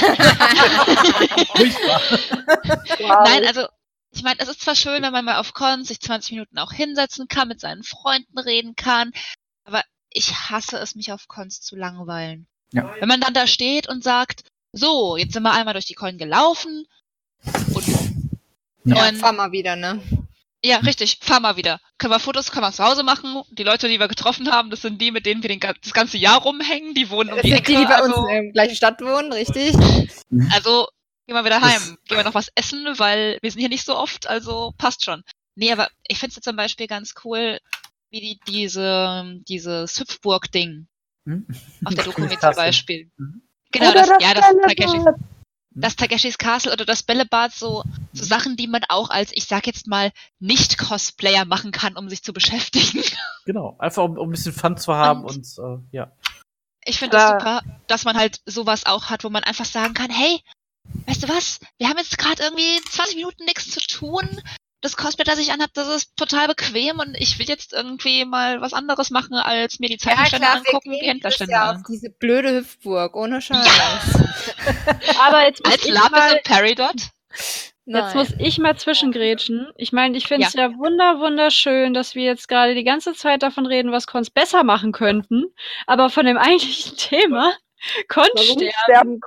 Nein, also ich meine, es ist zwar schön, wenn man mal auf Cons sich 20 Minuten auch hinsetzen kann, mit seinen Freunden reden kann, aber ich hasse es, mich auf Cons zu langweilen. Ja. Wenn man dann da steht und sagt, so, jetzt sind wir einmal durch die Con gelaufen und Ja. Und- fahr mal wieder, ne? Ja, richtig. Fahr mal wieder. Können wir Fotos, können wir zu Hause machen. Die Leute, die wir getroffen haben, das sind die, mit denen wir den, das ganze Jahr rumhängen. Die wohnen um die Ecke. die, die bei also, uns in der gleichen Stadt wohnen, richtig? also gehen wir wieder Das- heim. Gehen wir noch was essen, weil wir sind hier nicht so oft, also passt schon. Nee, aber ich finde es zum Beispiel ganz cool, wie die diese, dieses Hüpfburg-Ding Hm? auf der Doku zum. Beispiel. Mhm. Genau, Oder das, das ja, das Bällebad. Takeshi, das Takeshis Castle oder das Bällebad, so, so Sachen, die man auch als, ich sag jetzt mal, Nicht-Cosplayer machen kann, um sich zu beschäftigen. Genau, einfach um, um ein bisschen Fun zu haben und, Und- äh, ja. Ich finde das super, dass man halt sowas auch hat, wo man einfach sagen kann, hey, weißt du was, wir haben jetzt gerade irgendwie 20 Minuten nichts zu tun. Das Cosplay, das ich anhab, das ist total bequem und ich will jetzt irgendwie mal was anderes machen, als mir die Zeichenstände angucken, die Händlerstände an. auf diese blöde Hüpfburg, ohne Scheiß. Aber jetzt muss, Als mal, und Peridot? jetzt muss ich mal zwischengrätschen. Ich meine, ich finde es ja. wunder, wunderschön, dass wir jetzt gerade die ganze Zeit davon reden, was Cons besser machen könnten. Aber von dem eigentlichen Thema, Warum Konsterben, sterben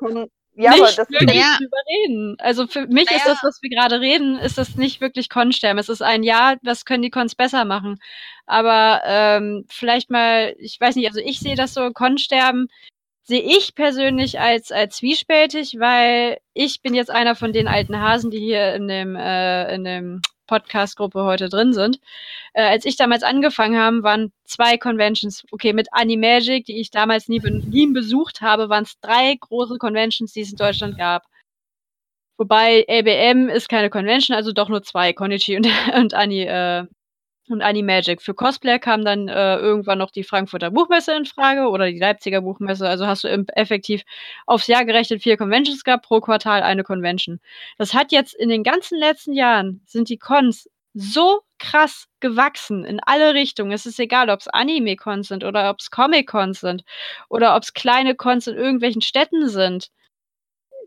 Ja, aber nicht das wirklich Ja. drüber reden. Also für mich ist Naja. das, was wir gerade reden, ist das nicht wirklich Konsterben. Es ist ein Ja, was können die Cons besser machen. Aber ähm, vielleicht mal, ich weiß nicht, also ich sehe das so, Konsterben sehe ich persönlich als, als zwiespältig, weil ich bin jetzt einer von den alten Hasen, die hier in dem, äh, in dem Podcast-Gruppe heute drin sind. Äh, als ich damals angefangen habe, waren zwei Conventions. Okay, mit Animagic, die ich damals nie, be nie besucht habe, waren es drei große Conventions, die es in Deutschland gab. Wobei LBM ist keine Convention, also doch nur zwei, Konichi und, und Ani, äh, und Animagic. Für Cosplayer kam dann äh, irgendwann noch die Frankfurter Buchmesse in Frage oder die Leipziger Buchmesse. Also hast du effektiv aufs Jahr gerechnet vier Conventions gehabt, pro Quartal eine Convention. Das hat jetzt in den ganzen letzten Jahren sind die Cons so krass gewachsen in alle Richtungen. Es ist egal, ob es Anime-Cons sind oder ob es Comic-Cons sind oder ob es kleine Cons in irgendwelchen Städten sind,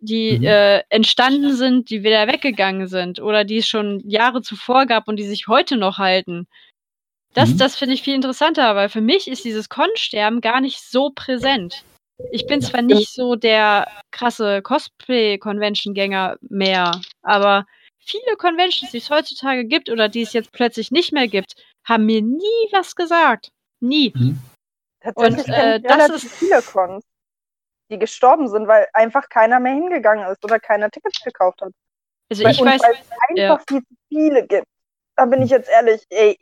die Mhm. äh, entstanden sind, die wieder weggegangen sind oder die es schon Jahre zuvor gab und die sich heute noch halten. Das, Mhm. das finde ich viel interessanter, weil für mich ist dieses Con-Sterben gar nicht so präsent. Ich bin zwar nicht so der krasse Cosplay-Convention-Gänger mehr, aber viele Conventions, die es heutzutage gibt oder die es jetzt plötzlich nicht mehr gibt, haben mir nie was gesagt. Nie. Tatsächlich Und, äh, das ist- viele Cons, die gestorben sind, weil einfach keiner mehr hingegangen ist oder keiner Tickets gekauft hat. Also Weil- ich und weiß, weil es ja. einfach viel zu viele gibt. Da bin ich jetzt ehrlich, ey,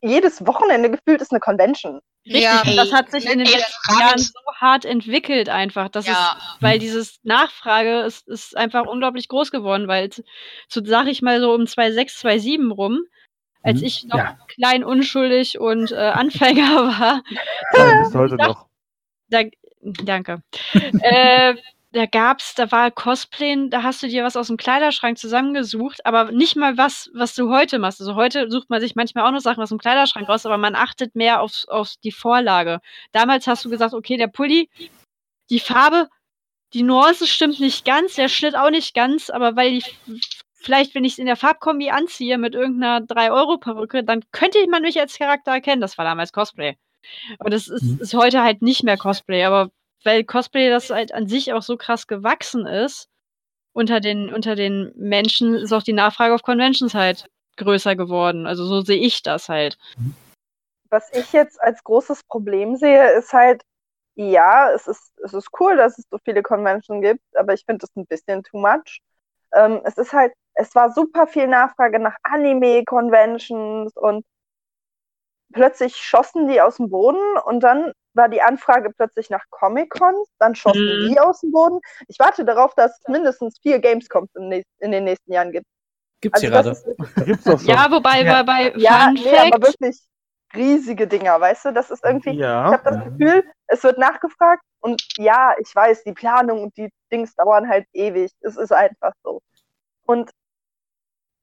jedes Wochenende gefühlt ist eine Convention. Richtig, Ja. und das hat sich in den letzten Jahren so hart entwickelt einfach. Das Ja. ist, weil dieses Nachfrage ist, ist einfach unglaublich groß geworden, weil zu sag ich mal so um 2006, 2007 rum, als Mhm. ich noch Ja. klein, unschuldig und äh, Anfänger war, Ja, bis heute noch. da, danke. äh, da gab's, da war Cosplay, da hast du dir was aus dem Kleiderschrank zusammengesucht, aber nicht mal was, was du heute machst. Also heute sucht man sich manchmal auch noch Sachen aus dem Kleiderschrank raus, aber man achtet mehr auf, auf die Vorlage. Damals hast du gesagt, okay, der Pulli, die Farbe, die Nuance stimmt nicht ganz, der Schnitt auch nicht ganz, aber weil die vielleicht, wenn ich es in der Farbkombi anziehe mit irgendeiner 3-Euro-Perücke, dann könnte man mich als Charakter erkennen. Das war damals Cosplay. Und das ist, Mhm. ist heute halt nicht mehr Cosplay, aber weil Cosplay das halt an sich auch so krass gewachsen ist, unter den, unter den Menschen ist auch die Nachfrage auf Conventions halt größer geworden. Also so sehe ich das halt. Was ich jetzt als großes Problem sehe, ist halt, ja, es ist, es ist cool, dass es so viele Conventions gibt, aber ich finde es ein bisschen too much. Ähm, es ist halt, es war super viel Nachfrage nach Anime-Conventions und plötzlich schossen die aus dem Boden und dann war die Anfrage plötzlich nach Comic-Cons, dann schossen Mhm. die aus dem Boden. Ich warte darauf, dass es mindestens vier Gamescoms in, in den nächsten Jahren gibt. Gibt's hier Also das gerade. gibt's doch schon. Ja, wobei Ja. bei, bei ja, Fun nee, aber wirklich riesige Dinger, weißt du? Das ist irgendwie, ich Ja. habe das Gefühl, es wird nachgefragt und ja, ich weiß, die Planung und die Dings dauern halt ewig. Es ist einfach so. Und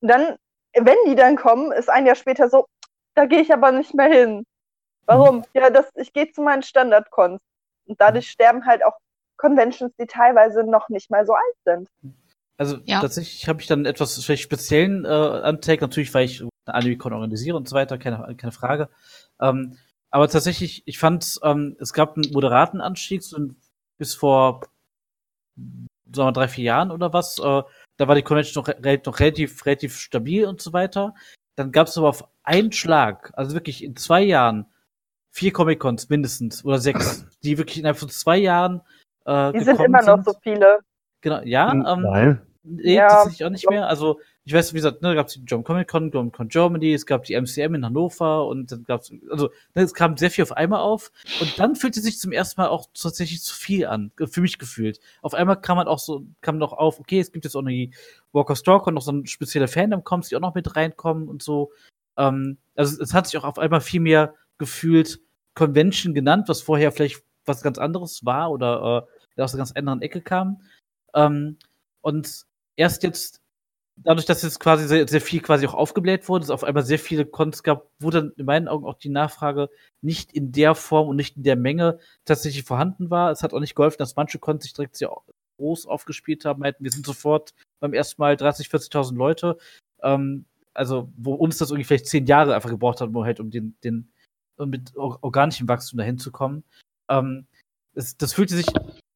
dann, wenn die dann kommen, ist ein Jahr später so, da gehe ich aber nicht mehr hin. Warum? Ja, das, ich gehe zu meinen Standard-Cons. Und dadurch sterben halt auch Conventions, die teilweise noch nicht mal so alt sind. Also Ja. tatsächlich habe ich dann etwas vielleicht speziellen äh, Antake, natürlich, weil ich eine AnimeCon organisiere und so weiter, keine, keine Frage. Ähm, aber tatsächlich, ich fand, ähm, es gab einen moderaten Anstieg, so ein- bis vor sagen wir, mal, drei, vier Jahren oder was. Äh, da war die Convention noch, re noch relativ, relativ stabil und so weiter. Dann gab es aber auf einen Schlag, also wirklich in zwei Jahren, vier Comic-Cons mindestens oder sechs, die wirklich innerhalb von zwei Jahren äh, Die sind immer noch so viele. Genau, ja, Hm, ähm, Nein. Nee, Ja, tatsächlich auch nicht doch. mehr. Also, ich weiß, wie gesagt, ne, da gab es die John Comic Con, Comic Con Germany, es gab die MCM in Hannover und dann gab es, also, ne, es kam sehr viel auf einmal auf. Und dann fühlte sich zum ersten Mal auch tatsächlich zu viel an, für mich gefühlt. Auf einmal kam man auch so, kam noch auf, okay, es gibt jetzt auch noch die Walker Stalker und noch so ein spezieller Fandom-Coms, die auch noch mit reinkommen und so. Ähm, also, es hat sich auch auf einmal viel mehr gefühlt Convention genannt, was vorher vielleicht was ganz anderes war oder äh, aus einer ganz anderen Ecke kam. Ähm, und erst jetzt, dadurch, dass jetzt quasi sehr, sehr viel quasi auch aufgebläht wurde, es auf einmal sehr viele Cons gab, dann in meinen Augen auch die Nachfrage nicht in der Form und nicht in der Menge tatsächlich vorhanden war. Es hat auch nicht geholfen, dass manche Cons sich direkt sehr groß aufgespielt haben, wir sind sofort beim ersten Mal 30, 40.000 Leute. Ähm, also, wo uns das irgendwie vielleicht zehn Jahre einfach gebraucht hat, um halt um den, den um mit or organischem Wachstum dahin zu kommen. Ähm, es, das fühlte sich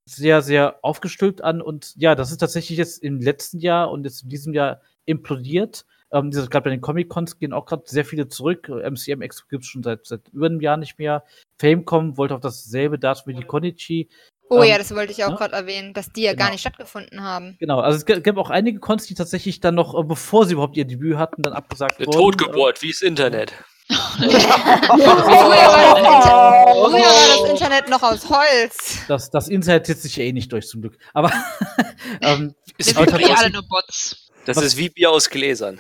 sehr, sehr aufgestülpt an und ja, das ist tatsächlich jetzt im letzten Jahr und jetzt in diesem Jahr implodiert. Ähm, gerade bei den Comic-Cons gehen auch gerade sehr viele zurück. MCM Expo gibt es schon seit, seit über einem Jahr nicht mehr. Famecom wollte auf dasselbe Datum wie die Konichi. Oh Ähm, ja, das wollte ich auch ne? gerade erwähnen, dass die ja gar Genau. nicht stattgefunden haben. Genau, also es gab auch einige Cons, die tatsächlich dann noch, äh, bevor sie überhaupt ihr Debüt hatten, dann abgesagt Eine wurden. Totgeburt, wie das Internet. Früher war, das Inter Früher war das Internet noch aus Holz. Das, das Internet setzt sich ja eh nicht durch, zum Glück. Aber ähm, Wir Aber sind eh tatsächlich- alle nur Bots. das ist wie Bier aus Gläsern.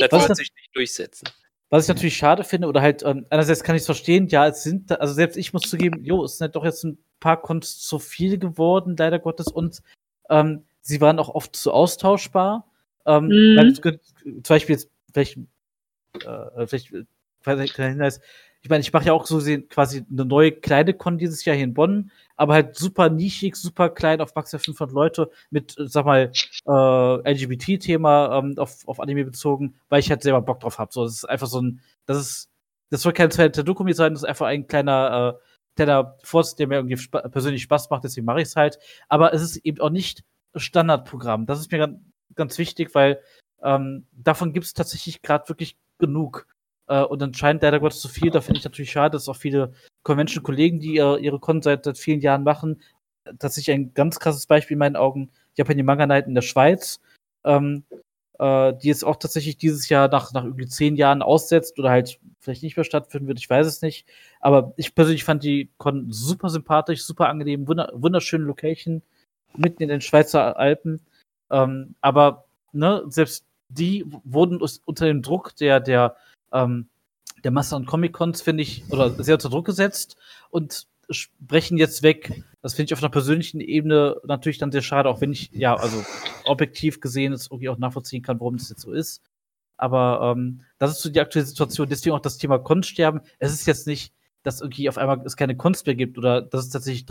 Das wird sich nicht durchsetzen. Was ich natürlich schade finde, oder halt, ähm, einerseits kann ich es verstehen, ja, es sind, da- also selbst ich muss zugeben, jo, es sind halt doch jetzt ein paar Cons zu viel geworden, leider Gottes, und ähm, sie waren auch oft zu austauschbar. Ähm, Mhm. weil zum Beispiel jetzt, vielleicht, äh, vielleicht, kleiner Hinweis, ich meine, ich mache ja auch so quasi eine neue kleine Con dieses Jahr hier in Bonn, aber halt super nischig, super klein auf maximal 500 Leute mit, sag mal, äh, LGBT-Thema ähm, auf, auf Anime bezogen, weil ich halt selber Bock drauf habe. So, das ist einfach so ein, das ist, das soll kein zweiter Dokumi sein, das ist einfach ein kleiner, äh, kleiner Forst, der mir irgendwie spa persönlich Spaß macht, deswegen mache ich es halt. Aber es ist eben auch nicht Standardprogramm. Das ist mir ganz, ganz wichtig, weil ähm, davon gibt es tatsächlich gerade wirklich genug. Äh, und anscheinend leider Gottes zu viel. Da finde ich natürlich schade, dass auch viele Convention-Kollegen, die ihre, ihre Con seit, seit vielen Jahren machen, tatsächlich ein ganz krasses Beispiel in meinen Augen, Japan Manga Night in der Schweiz, ähm, äh, die jetzt auch tatsächlich dieses Jahr nach, nach irgendwie zehn Jahren aussetzt oder halt vielleicht nicht mehr stattfinden wird, ich weiß es nicht. Aber ich persönlich fand die Con super sympathisch, super angenehm, wunder, wunderschöne Location, mitten in den Schweizer Alpen. Ähm, aber ne, selbst die wurden unter dem Druck der, der, ähm, der Masse an Comic-Cons, finde ich, oder sehr unter Druck gesetzt und sprechen jetzt weg. Das finde ich auf einer persönlichen Ebene natürlich dann sehr schade, auch wenn ich, ja, also objektiv gesehen es irgendwie auch nachvollziehen kann, warum das jetzt so ist. Aber ähm, das ist so die aktuelle Situation. Deswegen auch das Thema Kunststerben. Es ist jetzt nicht, dass irgendwie auf einmal es keine Kunst mehr gibt oder dass es tatsächlich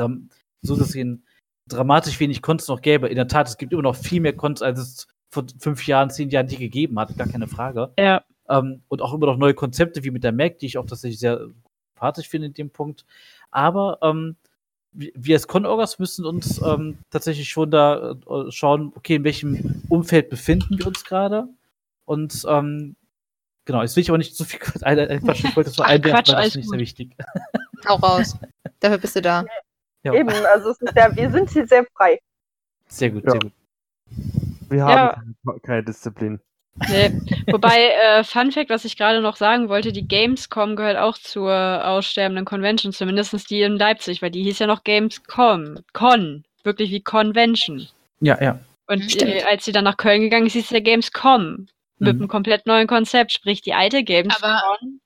so gesehen dramatisch wenig Kunst noch gäbe. In der Tat, es gibt immer noch viel mehr Kunst, als es vor fünf Jahren, zehn Jahren die gegeben hat. Gar keine Frage. Ja. Ähm, und auch immer noch neue Konzepte wie mit der Mac, die ich auch tatsächlich sehr sympathisch finde in dem Punkt. Aber ähm, wir als Con-Orgas müssen uns ähm, tatsächlich schon da äh, schauen, okay, in welchem Umfeld befinden wir uns gerade. Und ähm, genau, jetzt will ich aber nicht zu viel ein, ein, Quatsch, ich wollte es nur einwerfen, Quatsch, weil das finde ich sehr wichtig. Hau raus. Dafür bist du da. Ja, Eben, also es ist ja, wir sind hier sehr frei. sehr gut, Ja. sehr gut. Wir Ja. haben keine, keine Disziplin. Nee. Wobei, äh, Fun Fact, was ich gerade noch sagen wollte, die Gamescom gehört auch zur aussterbenden Convention, zumindest die in Leipzig, weil die hieß ja noch Gamescom. Con. Wirklich wie Convention. Ja, ja. Und äh, als sie dann nach Köln gegangen ist, hieß es ja Gamescom. Mit Mhm. einem komplett neuen Konzept. Sprich, die alte Gamescom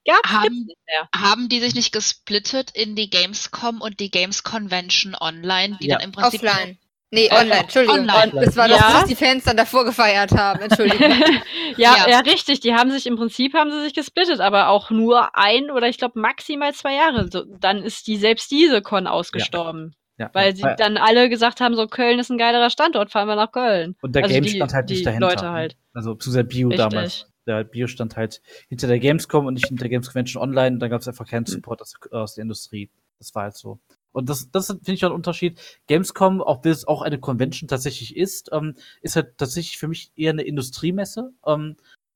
gab's haben- nicht mehr. Haben die sich nicht gesplittet in die Gamescom und die Games Convention Online, die Ja. dann im Prinzip Offline. Nee, Äh, online, Entschuldigung. online. Das war das, Ja. was die Fans dann davor gefeiert haben. Entschuldigung. ja, Ja. ja, richtig. Die haben sich im Prinzip haben sie sich gesplittet, aber auch nur ein oder ich glaube maximal zwei Jahre. So, dann ist die selbst diese Con ausgestorben. ja. Weil sie ja. dann alle gesagt haben, so Köln ist ein geilerer Standort, fahren wir nach Köln. Und der also Game die- stand halt nicht dahinter. Leute halt. Also zu der Bio Richtig. damals. Der Bio stand halt hinter der Gamescom und nicht hinter der Games Convention Online. Und da gab es einfach keinen Support aus, aus der Industrie. Das war halt so. Und das, das finde ich auch ein Unterschied. Gamescom, auch wenn es auch eine Convention tatsächlich ist, ähm, ist halt tatsächlich für mich eher eine Industriemesse. Ähm,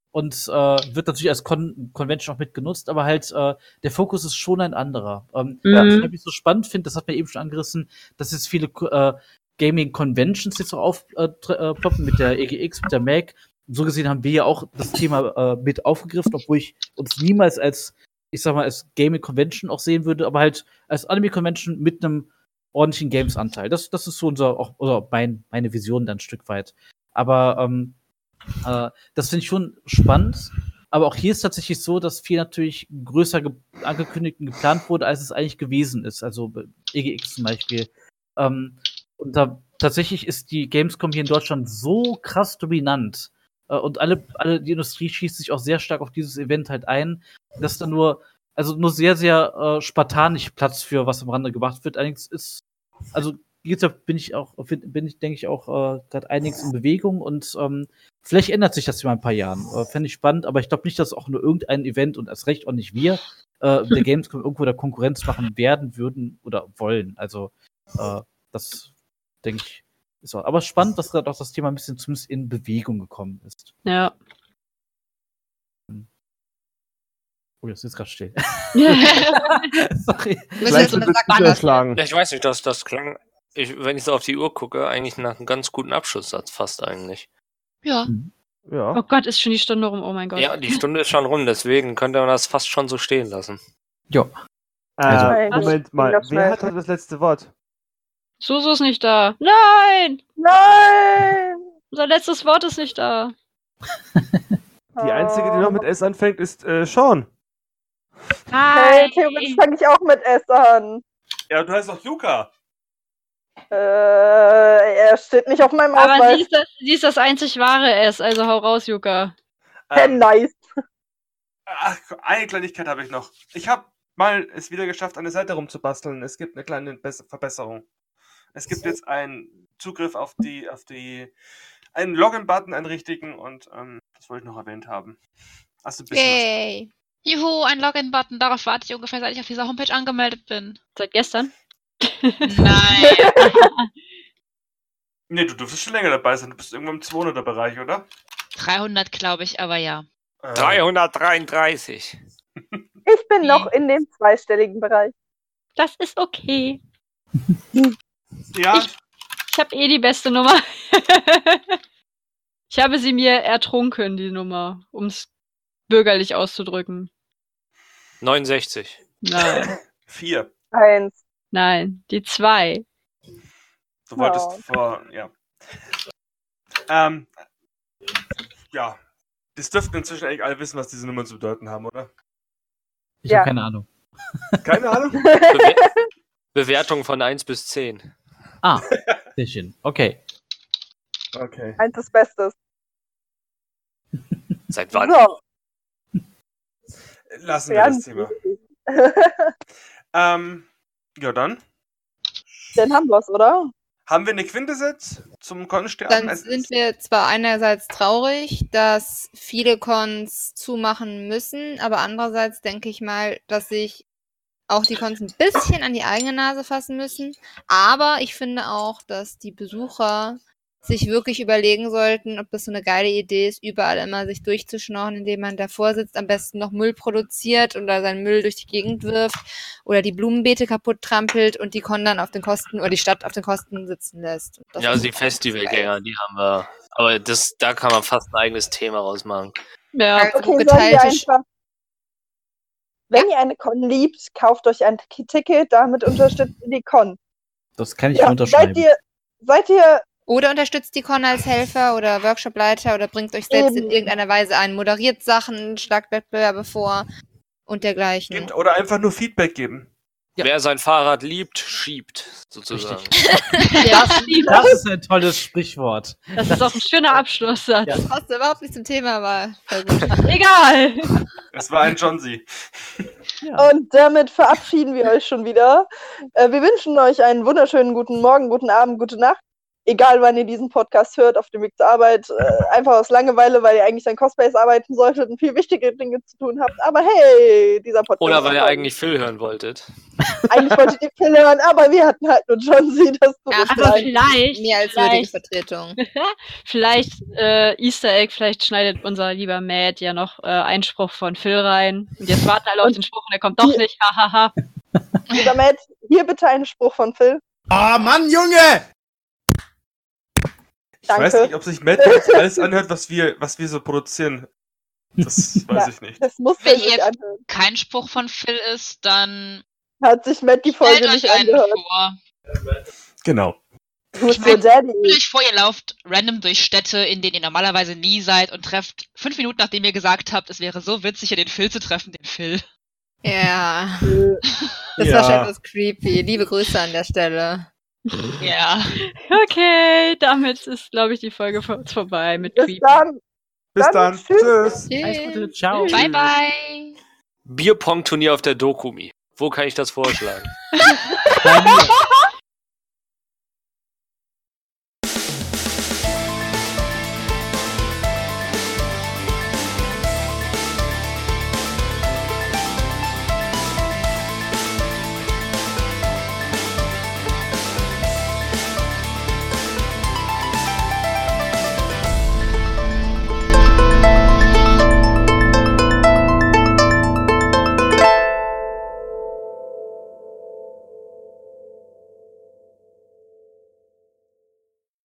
und äh, wird natürlich als Con Convention auch mitgenutzt, aber halt äh, der Fokus ist schon ein anderer. Ähm, Mhm. Was ich so spannend finde, das hat mir eben schon angerissen, dass jetzt viele äh, Gaming Conventions jetzt auch aufploppen mit der EGX, mit der Mac. So gesehen haben wir ja auch das Thema äh, mit aufgegriffen, obwohl ich uns niemals als, ich sag mal, als Gaming Convention auch sehen würde, aber halt als Anime Convention mit einem ordentlichen Games-Anteil. Das, das ist so unser, auch, oder mein, meine Vision dann ein Stück weit. Aber ähm, äh, das finde ich schon spannend. Aber auch hier ist tatsächlich so, dass viel natürlich größer ge angekündigt und geplant wurde, als es eigentlich gewesen ist. Also bei EGX zum Beispiel. Ähm, und da tatsächlich ist die Gamescom hier in Deutschland so krass dominant. Äh, und alle, alle, die Industrie schießt sich auch sehr stark auf dieses Event halt ein, dass da nur, also nur sehr, sehr äh, spartanisch Platz für was am Rande gemacht wird. Allerdings ist, also gesagt, bin ich auch, bin ich, denke ich, auch äh, gerade einiges in Bewegung und ähm, vielleicht ändert sich das in ein paar Jahren. Äh, Fände ich spannend, aber ich glaube nicht, dass auch nur irgendein Event und erst recht auch nicht wir äh, der Gamescom irgendwo der Konkurrenz machen werden, würden oder wollen. Also äh, das denke ich ist auch. Aber spannend, dass gerade auch das Thema ein bisschen zumindest in Bewegung gekommen ist. Ja. Oh, jetzt ist gerade still. Sorry. Vielleicht überschlagen. Ja, ich weiß nicht, dass das klang, ich, wenn ich so auf die Uhr gucke, eigentlich nach einem ganz guten Abschlusssatz fast eigentlich. Ja. Ja. Oh Gott, ist schon die Stunde rum. Oh mein Gott. Ja, die Stunde ist schon rum, deswegen könnte man das fast schon so stehen lassen. Ja. Äh, Also- Moment mal, wer schnell. hat heute das letzte Wort? Susu ist nicht da. Nein! Nein! Unser letztes Wort ist nicht da. Die einzige, die noch mit S anfängt, ist äh, Sean. Hey, theoretisch fange ich auch mit S an. Ja, du heißt doch Yuka. Äh, er steht nicht auf meinem Aber sie Ausweis. ist, das, sie ist das einzig wahre S, also hau raus, Yuka. Hey, Ähm, nice. ach, eine Kleinigkeit habe ich noch. Ich habe mal es wieder geschafft, eine Seite rumzubasteln. Es gibt eine kleine Bes- Verbesserung. Es gibt jetzt einen Zugriff auf die, auf die, einen Login-Button, einen richtigen und ähm, das wollte ich noch erwähnt haben. Also ein bisschen was. Yay. Juhu, ein Login-Button. Darauf warte ich ungefähr, seit ich auf dieser Homepage angemeldet bin. Seit gestern. Nein. Nee, du dürftest schon länger dabei sein. Du bist irgendwo im 200er-Bereich, oder? 300, glaube ich, aber ja. Äh, 333. Ich bin noch in dem zweistelligen Bereich. Das ist okay. Ja, Ich- Ich habe eh die beste Nummer. ich habe sie mir ertrunken, die Nummer, um es bürgerlich auszudrücken. 69. Nein, vier. Eins. nein, die zwei. Du wolltest Ja. vor, ja. Ähm, ja. Das dürften inzwischen eigentlich alle wissen, was diese Nummern zu bedeuten haben, oder? Ich Ja. habe keine Ahnung. Keine Ahnung? Bewer Bewertung von 1 bis 10. Ah, sehr schön. Okay. Okay. Eins ist Bestes. Seit wann? So. Lassen wir Ja, das Thema. Ähm, ja, dann. Dann haben wir's, oder? Haben wir eine Quintessenz zum Konsterben? Dann sind wir zwar einerseits traurig, dass viele Cons zumachen müssen, aber andererseits denke ich mal, dass sich auch die Cons ein bisschen an die eigene Nase fassen müssen. Aber ich finde auch, dass die Besucher sich wirklich überlegen sollten, ob das so eine geile Idee ist, überall immer sich durchzuschnorren, indem man davor sitzt, am besten noch Müll produziert oder seinen Müll durch die Gegend wirft oder die Blumenbeete kaputt trampelt und die Con dann auf den Kosten oder die Stadt auf den Kosten sitzen lässt. Ja, also die Festivalgänger, die haben wir. Aber das, da kann man fast ein eigenes Thema rausmachen. Ja, Also Okay, geteilte einfach. Wenn ihr eine Con liebt, kauft euch ein Ticket, damit unterstützt ihr die Con. Das kann ich Ja, unterschreiben. seid ihr, seid ihr Oder unterstützt die Con als Helfer oder Workshopleiter oder bringt euch selbst in Eben. irgendeiner Weise ein, moderiert Sachen, schlagt Wettbewerbe vor und dergleichen. Gibt, oder einfach nur Feedback geben. Ja. Wer sein Fahrrad liebt, schiebt, sozusagen. ja, Das ist ein tolles Sprichwort. das ist auch ein schöner Abschlusssatz. Ja. Das passt überhaupt nicht zum Thema, aber. Egal. Es war ein John Z. Ja. Und damit verabschieden wir euch schon wieder. Äh, wir wünschen euch einen wunderschönen guten Morgen, guten Abend, gute Nacht. Egal wann ihr diesen Podcast hört, auf dem Weg zur Arbeit, äh, einfach aus Langeweile, weil ihr eigentlich an Cosplays arbeiten solltet und viel wichtige Dinge zu tun habt. Aber hey, dieser Podcast. Oder weil ihr eigentlich Phil hören wolltet. Eigentlich wolltet ihr Phil hören, aber wir hatten halt nur John Sie, das Ja, Aber leid. vielleicht, Mir als würdige vielleicht, Vertretung. vielleicht äh, Easter Egg, vielleicht schneidet unser lieber Matt ja noch äh, Einspruch von Phil rein. Und jetzt warten alle auf den Spruch und er kommt doch nicht. Hahaha. Lieber Matt, hier bitte einen Spruch von Phil. Ah, Mann, Junge! Ich Danke. weiß nicht, ob sich Matt jetzt alles anhört, was wir, was wir so produzieren. Das weiß Ja. ich nicht. Das muss Wenn ihr- anhören. Kein Spruch von Phil ist, dann Hat sich Matt die Folge stellt nicht euch einen angehört. vor. Genau. Who's Ich euch vor, ihr lauft random durch Städte, in denen ihr normalerweise nie seid und trefft fünf Minuten, nachdem ihr gesagt habt, es wäre so witzig, hier den Phil zu treffen, den Phil. Ja, das Ja. war schon etwas creepy. Liebe Grüße an der Stelle. Ja. Okay, damit ist, glaube ich, die Folge für uns vorbei mit Bis Creepy. dann. Bis Dann dann. tschüss. Tschüss. Alles Gute, ciao. Bye, bye. Bierpong-Turnier auf der Dokumi. Wo kann ich das vorschlagen?